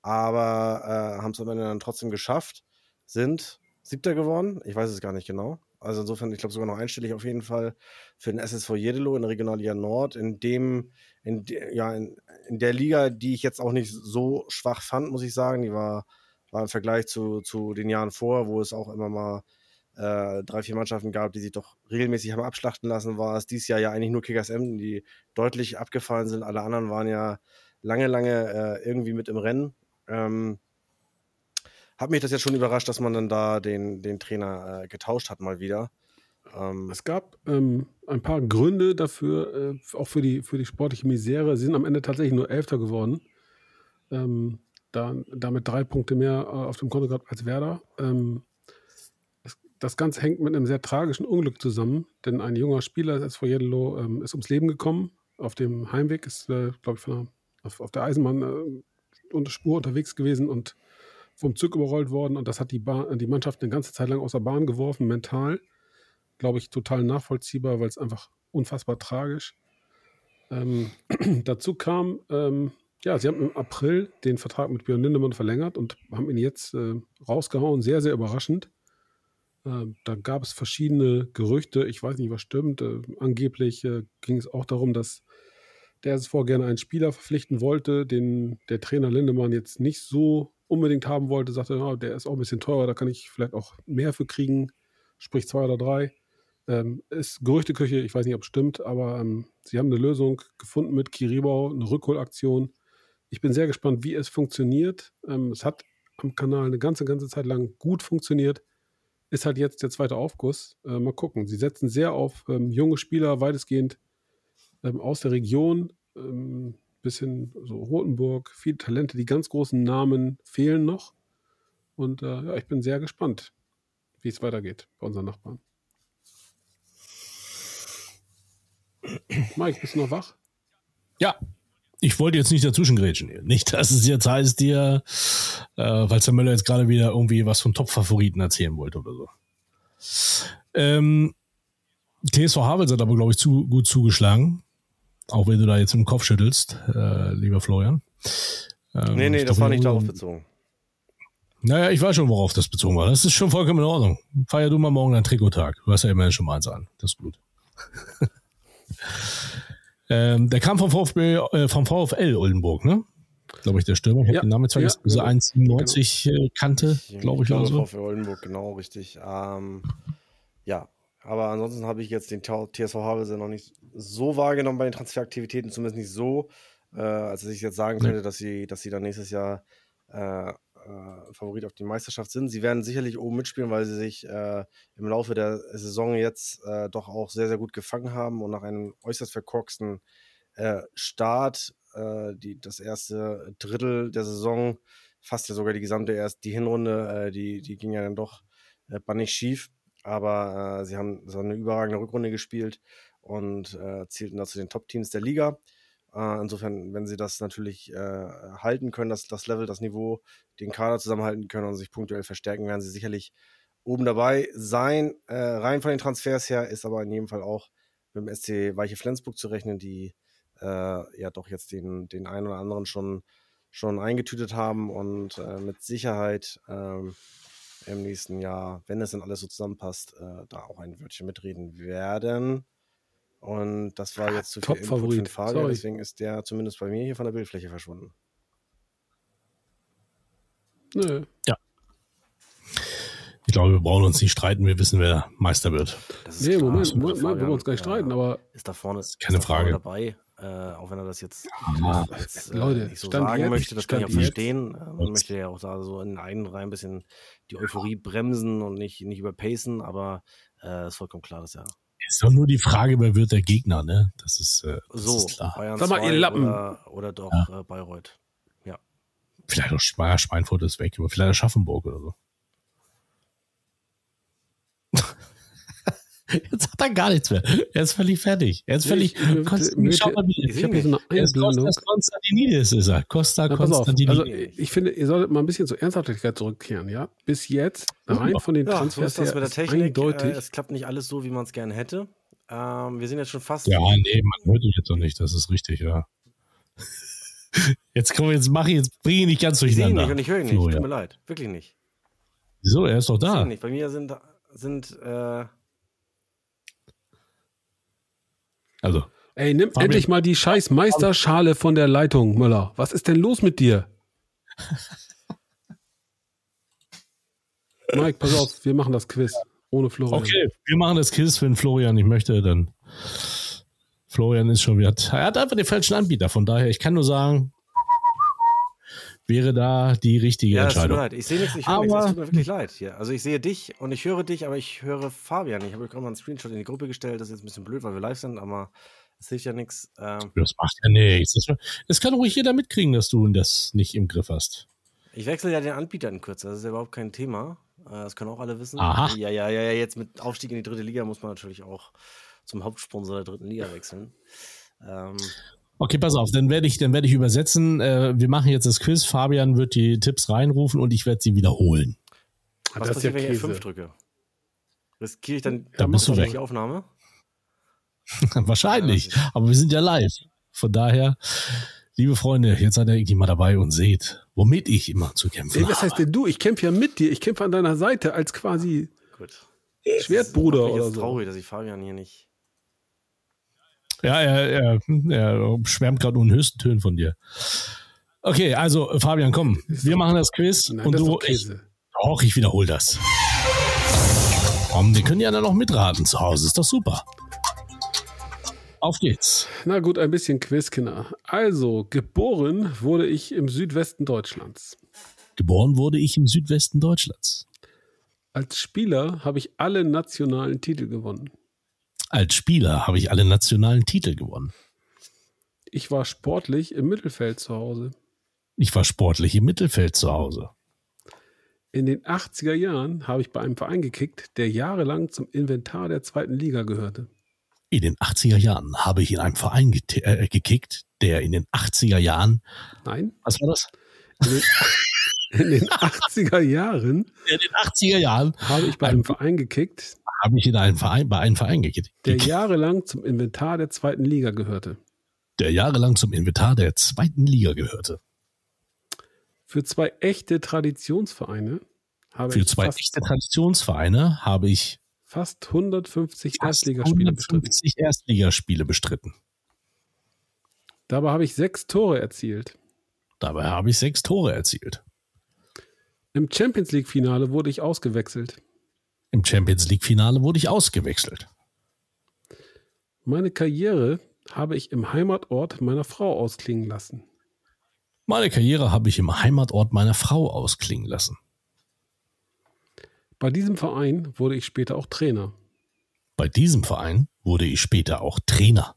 Aber äh, haben es am Ende dann trotzdem geschafft, sind Siebter geworden. Ich weiß es gar nicht genau. Also insofern, ich glaube sogar noch einstellig auf jeden Fall für den SSV Jedelo in der Regionalliga Nord, in dem, in, de, ja, in, in, der Liga, die ich jetzt auch nicht so schwach fand, muss ich sagen. Die war, war im Vergleich zu, zu den Jahren vor, wo es auch immer mal äh, drei, vier Mannschaften gab, die sich doch regelmäßig haben abschlachten lassen, war es dieses Jahr ja eigentlich nur Kickers Emden, die deutlich abgefallen sind. Alle anderen waren ja lange, lange äh, irgendwie mit im Rennen. Ähm, hat mich das jetzt schon überrascht, dass man dann da den, den Trainer äh, getauscht hat mal wieder. Ähm, es gab ähm, ein paar Gründe dafür, äh, auch für die, für die sportliche Misere. Sie sind am Ende tatsächlich nur Elfter geworden. Ähm, da, damit drei Punkte mehr äh, auf dem Konto gehabt als Werder. Ähm, das Ganze hängt mit einem sehr tragischen Unglück zusammen, denn ein junger Spieler SV Jeddelo ähm, ist ums Leben gekommen. Auf dem Heimweg ist, äh, glaube ich, der, auf, auf, der Eisenbahn äh, unter Spur unterwegs gewesen und vom Zug überrollt worden. Und das hat die, Bahn, die Mannschaft eine ganze Zeit lang aus der Bahn geworfen, mental. Glaube ich, total nachvollziehbar, weil es einfach unfassbar tragisch. Ähm, dazu kam, ähm, ja, sie haben im April den Vertrag mit Björn Lindemann verlängert und haben ihn jetzt äh, rausgehauen, sehr, sehr überraschend. Ähm, da gab es verschiedene Gerüchte, ich weiß nicht, was stimmt. Äh, angeblich äh, ging es auch darum, dass der SV gerne einen Spieler verpflichten wollte, den der Trainer Lindemann jetzt nicht so unbedingt haben wollte, sagte, ja, der ist auch ein bisschen teurer, da kann ich vielleicht auch mehr für kriegen, sprich zwei oder drei. Ähm, ist Gerüchteküche, ich weiß nicht, ob es stimmt, aber ähm, sie haben eine Lösung gefunden mit Kiribau, eine Rückholaktion. Ich bin sehr gespannt, wie es funktioniert. Ähm, es hat am Kanal eine ganze, ganze Zeit lang gut funktioniert ist halt jetzt der zweite Aufguss. Äh, mal gucken. Sie setzen sehr auf ähm, junge Spieler, weitestgehend ähm, aus der Region. Ähm, bisschen so Rotenburg, viele Talente, die ganz großen Namen fehlen noch. Und äh, ja, ich bin sehr gespannt, wie es weitergeht bei unseren Nachbarn. Mike, bist du noch wach? Ja, ich wollte jetzt nicht dazwischen grätschen. Nicht, dass es jetzt heißt dir, äh, weil Sam Möller jetzt gerade wieder irgendwie was von Top-Favoriten erzählen wollte oder so. Ähm, TSV Havels hat aber, glaube ich, zu, gut zugeschlagen. Auch wenn du da jetzt im Kopf schüttelst, äh, lieber Florian. Ähm, nee, nee, das war nicht darauf bezogen. Naja, ich weiß schon, worauf das bezogen war. Das ist schon vollkommen in Ordnung. Feier du mal morgen deinen Trikottag. Du hast ja immerhin schon mal eins an. Das ist gut. Ähm, der kam vom VfB, äh, vom VfL Oldenburg, ne? Glaube ich, der Stürmer. Ich ja. habe den Namen vergessen. Ja, genau. 1,97 genau. Äh, kannte, glaube ich. Glaube, VfL Oldenburg, genau, richtig. Ähm, ja, aber ansonsten habe ich jetzt den TSV Havelse noch nicht so wahrgenommen bei den Transferaktivitäten, zumindest nicht so, äh, als dass ich jetzt sagen könnte, dass sie, dass sie dann nächstes Jahr äh, äh, Favorit auf die Meisterschaft sind. Sie werden sicherlich oben mitspielen, weil sie sich äh, im Laufe der Saison jetzt äh, doch auch sehr, sehr gut gefangen haben und nach einem äußerst verkorksten äh, Start, äh, die, das erste Drittel der Saison, fast ja sogar die gesamte erst die Hinrunde, äh, die, die ging ja dann doch äh, bannig schief. Aber sie haben so eine überragende Rückrunde gespielt und zielten da zu den Top-Teams der Liga. Äh, insofern, wenn sie das natürlich äh, halten können, das, das Level, das Niveau, den Kader zusammenhalten können und sich punktuell verstärken, werden sie sicherlich oben dabei sein. Äh, rein von den Transfers her ist aber in jedem Fall auch mit dem SC Weiche Flensburg zu rechnen, die äh, ja doch jetzt den, den einen oder anderen schon, schon eingetütet haben und äh, mit Sicherheit ähm, im nächsten Jahr, wenn es dann alles so zusammenpasst, da auch ein Wörtchen mitreden werden. Und das war jetzt zu viel den Fabian, deswegen ist der zumindest bei mir hier von der Bildfläche verschwunden. Nö. Ja. Ich glaube, wir brauchen uns nicht streiten. Wir wissen, wer Meister wird. nee, klar. Moment, Moment, Moment, wir wollen uns gar nicht streiten, aber. Ist da vorne, ist keine ist Frage dabei. Äh, auch wenn er das jetzt, ja. jetzt äh, Leute, nicht so sagen jetzt, möchte, das kann ich auch verstehen. Äh, man möchte ja auch da so in den einen Reihen ein bisschen die Euphorie bremsen und nicht, nicht überpacen, aber äh, ist vollkommen klar, dass er. Ist doch nur die Frage, wer wird der Gegner, ne? Das ist, äh, das so, ist klar. Bayern Sag mal, ihr Lappen. Oder, oder doch ja. äh, Bayreuth. Ja. Vielleicht auch Schweinfurt ist weg, aber vielleicht auch Schaffenburg oder so. Jetzt hat er gar nichts mehr. Er ist völlig fertig. Er ist völlig. Ich, Konstantin, schau mal, wie, ich habe so eine Einblendung. Costa Konstantinidis ist er. Costa Konstantinidis. Also ich finde, ihr solltet mal ein bisschen zur Ernsthaftigkeit zurückkehren, ja? Bis jetzt, rein von den ja, Transfers so ist das mit der Technik. Eindeutig. Äh, es klappt nicht alles so, wie man es gerne hätte. Ähm, wir sind jetzt schon fast. Ja, nee, man hört dich jetzt noch nicht. Das ist richtig, ja. Jetzt komm, jetzt mache ich, jetzt bringe ich nicht ganz durcheinander. Ich nicht und ich höre ihn nicht. Flo, Tut mir leid. Wirklich nicht. Wieso? Er ist doch da. Ich nicht. Bei mir sind, sind äh, Also. Ey, nimm Fabian. endlich mal die scheiß Meisterschale von der Leitung, Müller. Was ist denn los mit dir? Mike, pass auf, wir machen das Quiz ohne Florian. Okay, wir machen das Quiz, wenn Florian nicht möchte, dann. Florian ist schon wieder. Er hat einfach den falschen Anbieter, von daher, ich kann nur sagen, wäre da die richtige ja, Entscheidung. Leid. Ich sehe nichts, ich höre nichts. Es tut mir wirklich leid hier. Also ich sehe dich und ich höre dich, aber ich höre Fabian. Ich habe gerade mal einen Screenshot in die Gruppe gestellt. Das ist jetzt ein bisschen blöd, weil wir live sind, aber es hilft ja nichts. Ähm, das macht ja nichts. Das, das, kann ruhig jeder mitkriegen, dass du das nicht im Griff hast. Ich wechsle ja den Anbieter in Kürze. Das ist ja überhaupt kein Thema. Äh, das können auch alle wissen. Aha. Ja, ja, ja, ja. Jetzt mit Aufstieg in die dritte Liga muss man natürlich auch zum Hauptsponsor der dritten Liga wechseln. Ähm, Okay, pass auf, dann werde ich, dann werde ich übersetzen. Äh, wir machen jetzt das Quiz. Fabian wird die Tipps reinrufen und ich werde sie wiederholen. Was das passiert, ja wenn ich F5 drücke? Riskiere ich dann, dann bist du weg. die Aufnahme? Wahrscheinlich, ja, aber wir sind ja live. Von daher, liebe Freunde, jetzt seid ihr irgendwie mal dabei und seht, womit ich immer zu kämpfen Ey, was heißt denn du? Ich kämpfe ja mit dir. Ich kämpfe an deiner Seite als quasi Gut. Schwertbruder oder so. traurig, dass ich Fabian hier nicht ja, er, er, er schwärmt gerade nur in höchsten Tönen von dir. Okay, also Fabian, komm, wir machen das Quiz Nein, und das du. Ich, auch ich wiederhole das. Komm, wir können ja dann noch mitraten zu Hause, ist doch super. Auf geht's. Na gut, ein bisschen Quizkinder. Also, geboren wurde ich im Südwesten Deutschlands. Geboren wurde ich im Südwesten Deutschlands. Als Spieler habe ich alle nationalen Titel gewonnen. Als Spieler habe ich alle nationalen Titel gewonnen. Ich war sportlich im Mittelfeld zu Hause. Ich war sportlich im Mittelfeld zu Hause. In den 80er Jahren habe ich bei einem Verein gekickt, der jahrelang zum Inventar der zweiten Liga gehörte. In den 80er Jahren habe ich in einem Verein äh, gekickt, der in den 80er Jahren. Nein. Was war das? In den, in den 80er Jahren. In den 80er Jahren habe ich bei einem Verein gekickt, habe ich in einen Verein, bei einem Verein gekickt. Der jahrelang zum Inventar der zweiten Liga gehörte. Der jahrelang zum Inventar der zweiten Liga gehörte. Für zwei echte Traditionsvereine habe Für ich zwei echte Traditionsvereine habe ich fast 150 Erstligaspiele 150 bestritten. Erstligaspiele bestritten. Dabei habe ich sechs Tore erzielt. Dabei habe ich sechs Tore erzielt. Im Champions League Finale wurde ich ausgewechselt. Im Champions League-Finale wurde ich ausgewechselt. Meine Karriere habe ich im Heimatort meiner Frau ausklingen lassen. Meine Karriere habe ich im Heimatort meiner Frau ausklingen lassen. Bei diesem Verein wurde ich später auch Trainer. Bei diesem Verein wurde ich später auch Trainer.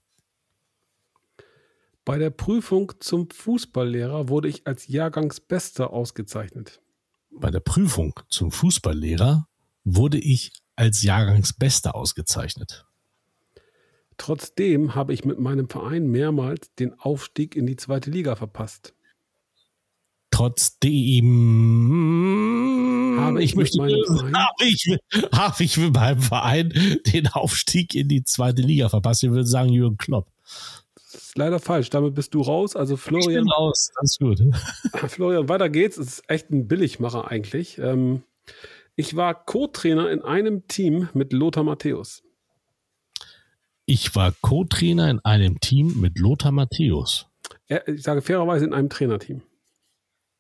Bei der Prüfung zum Fußballlehrer wurde ich als Jahrgangsbester ausgezeichnet. Bei der Prüfung zum Fußballlehrer wurde ich als Jahrgangsbester ausgezeichnet. Trotzdem habe ich mit meinem Verein mehrmals den Aufstieg in die zweite Liga verpasst. Trotzdem habe ich, möchte, habe ich, habe ich mit meinem Verein den Aufstieg in die zweite Liga verpasst. Ich würde sagen Jürgen Klopp. Das ist leider falsch. Damit bist du raus. Also Florian. Ich bin raus. Das ist gut. Florian, weiter geht's. Es ist echt ein Billigmacher eigentlich. Ähm, ich war Co-Trainer in einem Team mit Lothar Matthäus. Ich war Co-Trainer in einem Team mit Lothar Matthäus. Ich sage fairerweise in einem Trainerteam.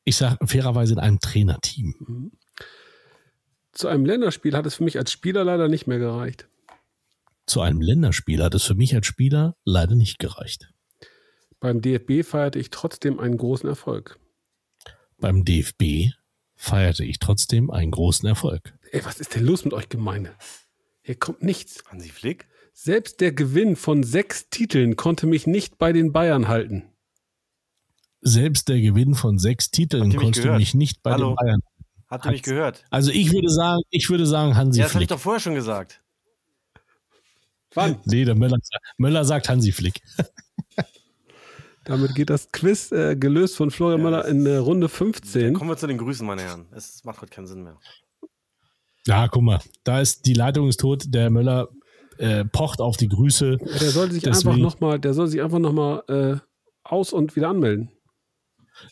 Ich sage fairerweise in einem Trainerteam. Mhm. Zu einem Länderspiel hat es für mich als Spieler leider nicht mehr gereicht. Zu einem Länderspiel hat es für mich als Spieler leider nicht gereicht. Beim DFB feierte ich trotzdem einen großen Erfolg. Beim DFB feierte ich trotzdem einen großen Erfolg. Ey, was ist denn los mit euch Gemeinde? Hier kommt nichts. Hansi Flick? Selbst der Gewinn von sechs Titeln konnte mich nicht bei den Bayern halten. Selbst der Gewinn von sechs Titeln konnte gehört? mich nicht bei Hallo? den Bayern halten. Habt ihr mich gehört? Also ich würde sagen, ich würde sagen Hansi ja, das Flick. Das habe ich doch vorher schon gesagt. Wann? Nee, der Möller, Möller sagt Hansi Flick. Damit geht das Quiz äh, gelöst von Florian ja, Möller in äh, Runde 15. kommen wir zu den Grüßen, meine Herren. Es macht heute keinen Sinn mehr. Ja, guck mal, da ist die Leitung ist tot. Der Möller äh, pocht auf die Grüße. Der soll sich Deswegen, einfach nochmal, der soll sich einfach nochmal äh, aus und wieder anmelden.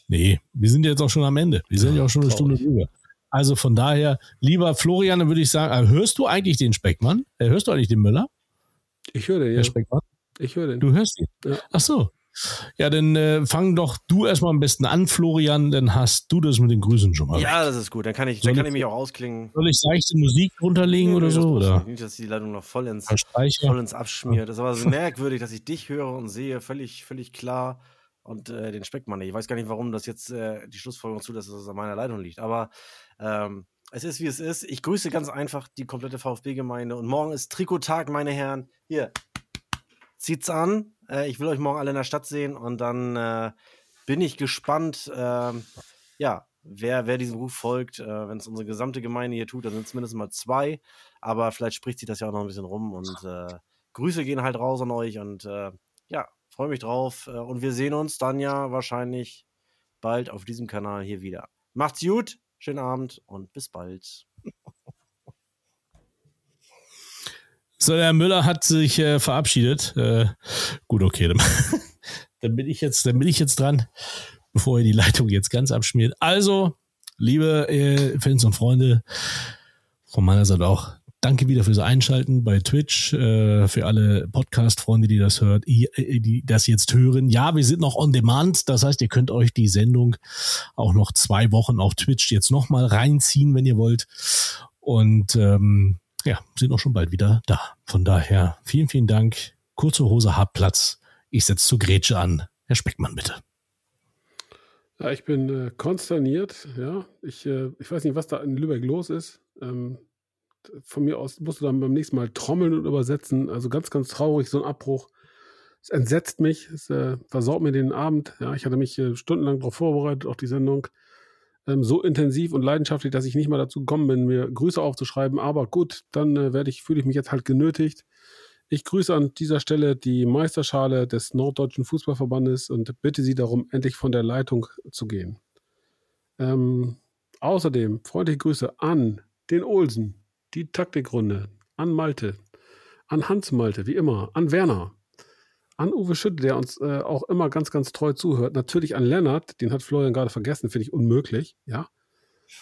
Nee, wir sind jetzt auch schon am Ende. Wir sind ja, ja auch schon eine Stunde drüber. Also von daher, lieber Florian, dann würde ich sagen, äh, hörst du eigentlich den Speckmann? Äh, hörst du eigentlich den Möller? Ich höre den, ja. Der Speckmann? Ich höre den. Du hörst ihn? Ja. Ach so. Ja, dann äh, fang doch du erstmal am besten an, Florian, dann hast du das mit den Grüßen schon mal. Ja, weg. das ist gut. Dann kann ich, dann kann ich mich auch ausklingen. Soll ich seichte Musik runterlegen nee, oder so? Oder? Nicht, dass die Leitung noch voll ins, voll ins abschmiert. Das ist aber so merkwürdig, dass ich dich höre und sehe, völlig, völlig klar. Und äh, den Speckmann. Ich weiß gar nicht, warum das jetzt äh, die Schlussfolgerung zu, dass es an meiner Leitung liegt. Aber ähm, es ist, wie es ist. Ich grüße ganz einfach die komplette VfB-Gemeinde. Und morgen ist Trikottag, meine Herren. Hier, zieht's an. Äh, ich will euch morgen alle in der Stadt sehen und dann äh, bin ich gespannt, äh, ja, wer, wer diesem Ruf folgt. Äh, Wenn es unsere gesamte Gemeinde hier tut, dann sind es mindestens mal zwei. Aber vielleicht spricht sich das ja auch noch ein bisschen rum und äh, Grüße gehen halt raus an euch und äh, ja, freue mich drauf. und wir sehen uns dann ja wahrscheinlich bald auf diesem Kanal hier wieder. Macht's gut, schönen Abend und bis bald. So, der Müller hat sich äh, verabschiedet. Äh, gut, okay. Dann, dann, bin ich jetzt, dann bin ich jetzt dran, bevor ihr die Leitung jetzt ganz abschmiert. Also, liebe äh, Fans und Freunde, von meiner Seite auch danke wieder fürs Einschalten bei Twitch, äh, für alle Podcast-Freunde, die das hört, die, äh, die das jetzt hören. Ja, wir sind noch on demand. Das heißt, ihr könnt euch die Sendung auch noch zwei Wochen auf Twitch jetzt nochmal reinziehen, wenn ihr wollt. Und ähm, ja, sind auch schon bald wieder da. Von daher vielen, vielen Dank. Kurze Hose, Hartplatz. Ich setze zu Grätsche an. Herr Speckmann, bitte. Ja, ich bin äh, konsterniert. Ja, ich, äh, ich weiß nicht, was da in Lübeck los ist. Ähm, von mir aus musst du dann beim nächsten Mal trommeln und übersetzen. Also ganz, ganz traurig, so ein Abbruch. Es entsetzt mich, es äh, versaut mir den Abend. Ja, ich hatte mich äh, stundenlang darauf vorbereitet, auf die Sendung ähm, so intensiv und leidenschaftlich, dass ich nicht mal dazu gekommen bin, mir Grüße aufzuschreiben. Aber gut, dann äh, werde ich, fühle ich mich jetzt halt genötigt. Ich grüße an dieser Stelle die Meisterschale des Norddeutschen Fußballverbandes und bitte Sie darum, endlich von der Leitung zu gehen. Ähm, außerdem freundliche Grüße an den Olsen, die Taktikrunde, an Malte, an Hans Malte, wie immer, an Werner, an Uwe Schütte, der uns äh, auch immer ganz, ganz treu zuhört. Natürlich an Lennart, den hat Florian gerade vergessen, finde ich unmöglich. Ja.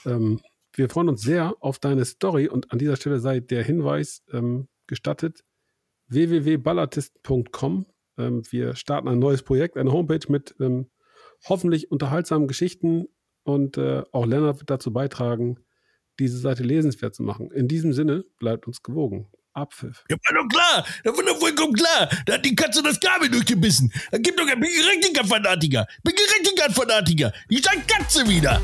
Ähm, wir freuen uns sehr auf deine Story und an dieser Stelle sei der Hinweis ähm, gestattet: www.ballatist.com. Ähm, wir starten ein neues Projekt, eine Homepage mit ähm, hoffentlich unterhaltsamen Geschichten und äh, auch Lennart wird dazu beitragen, diese Seite lesenswert zu machen. In diesem Sinne, bleibt uns gewogen. Abpfiff. Ja, war doch klar. Da war doch vollkommen klar. Da hat die Katze das Kabel durchgebissen. Da gibt doch ein richtiger Fanatiker. Bin richtiger Fanatiker. Die sagt Katze wieder.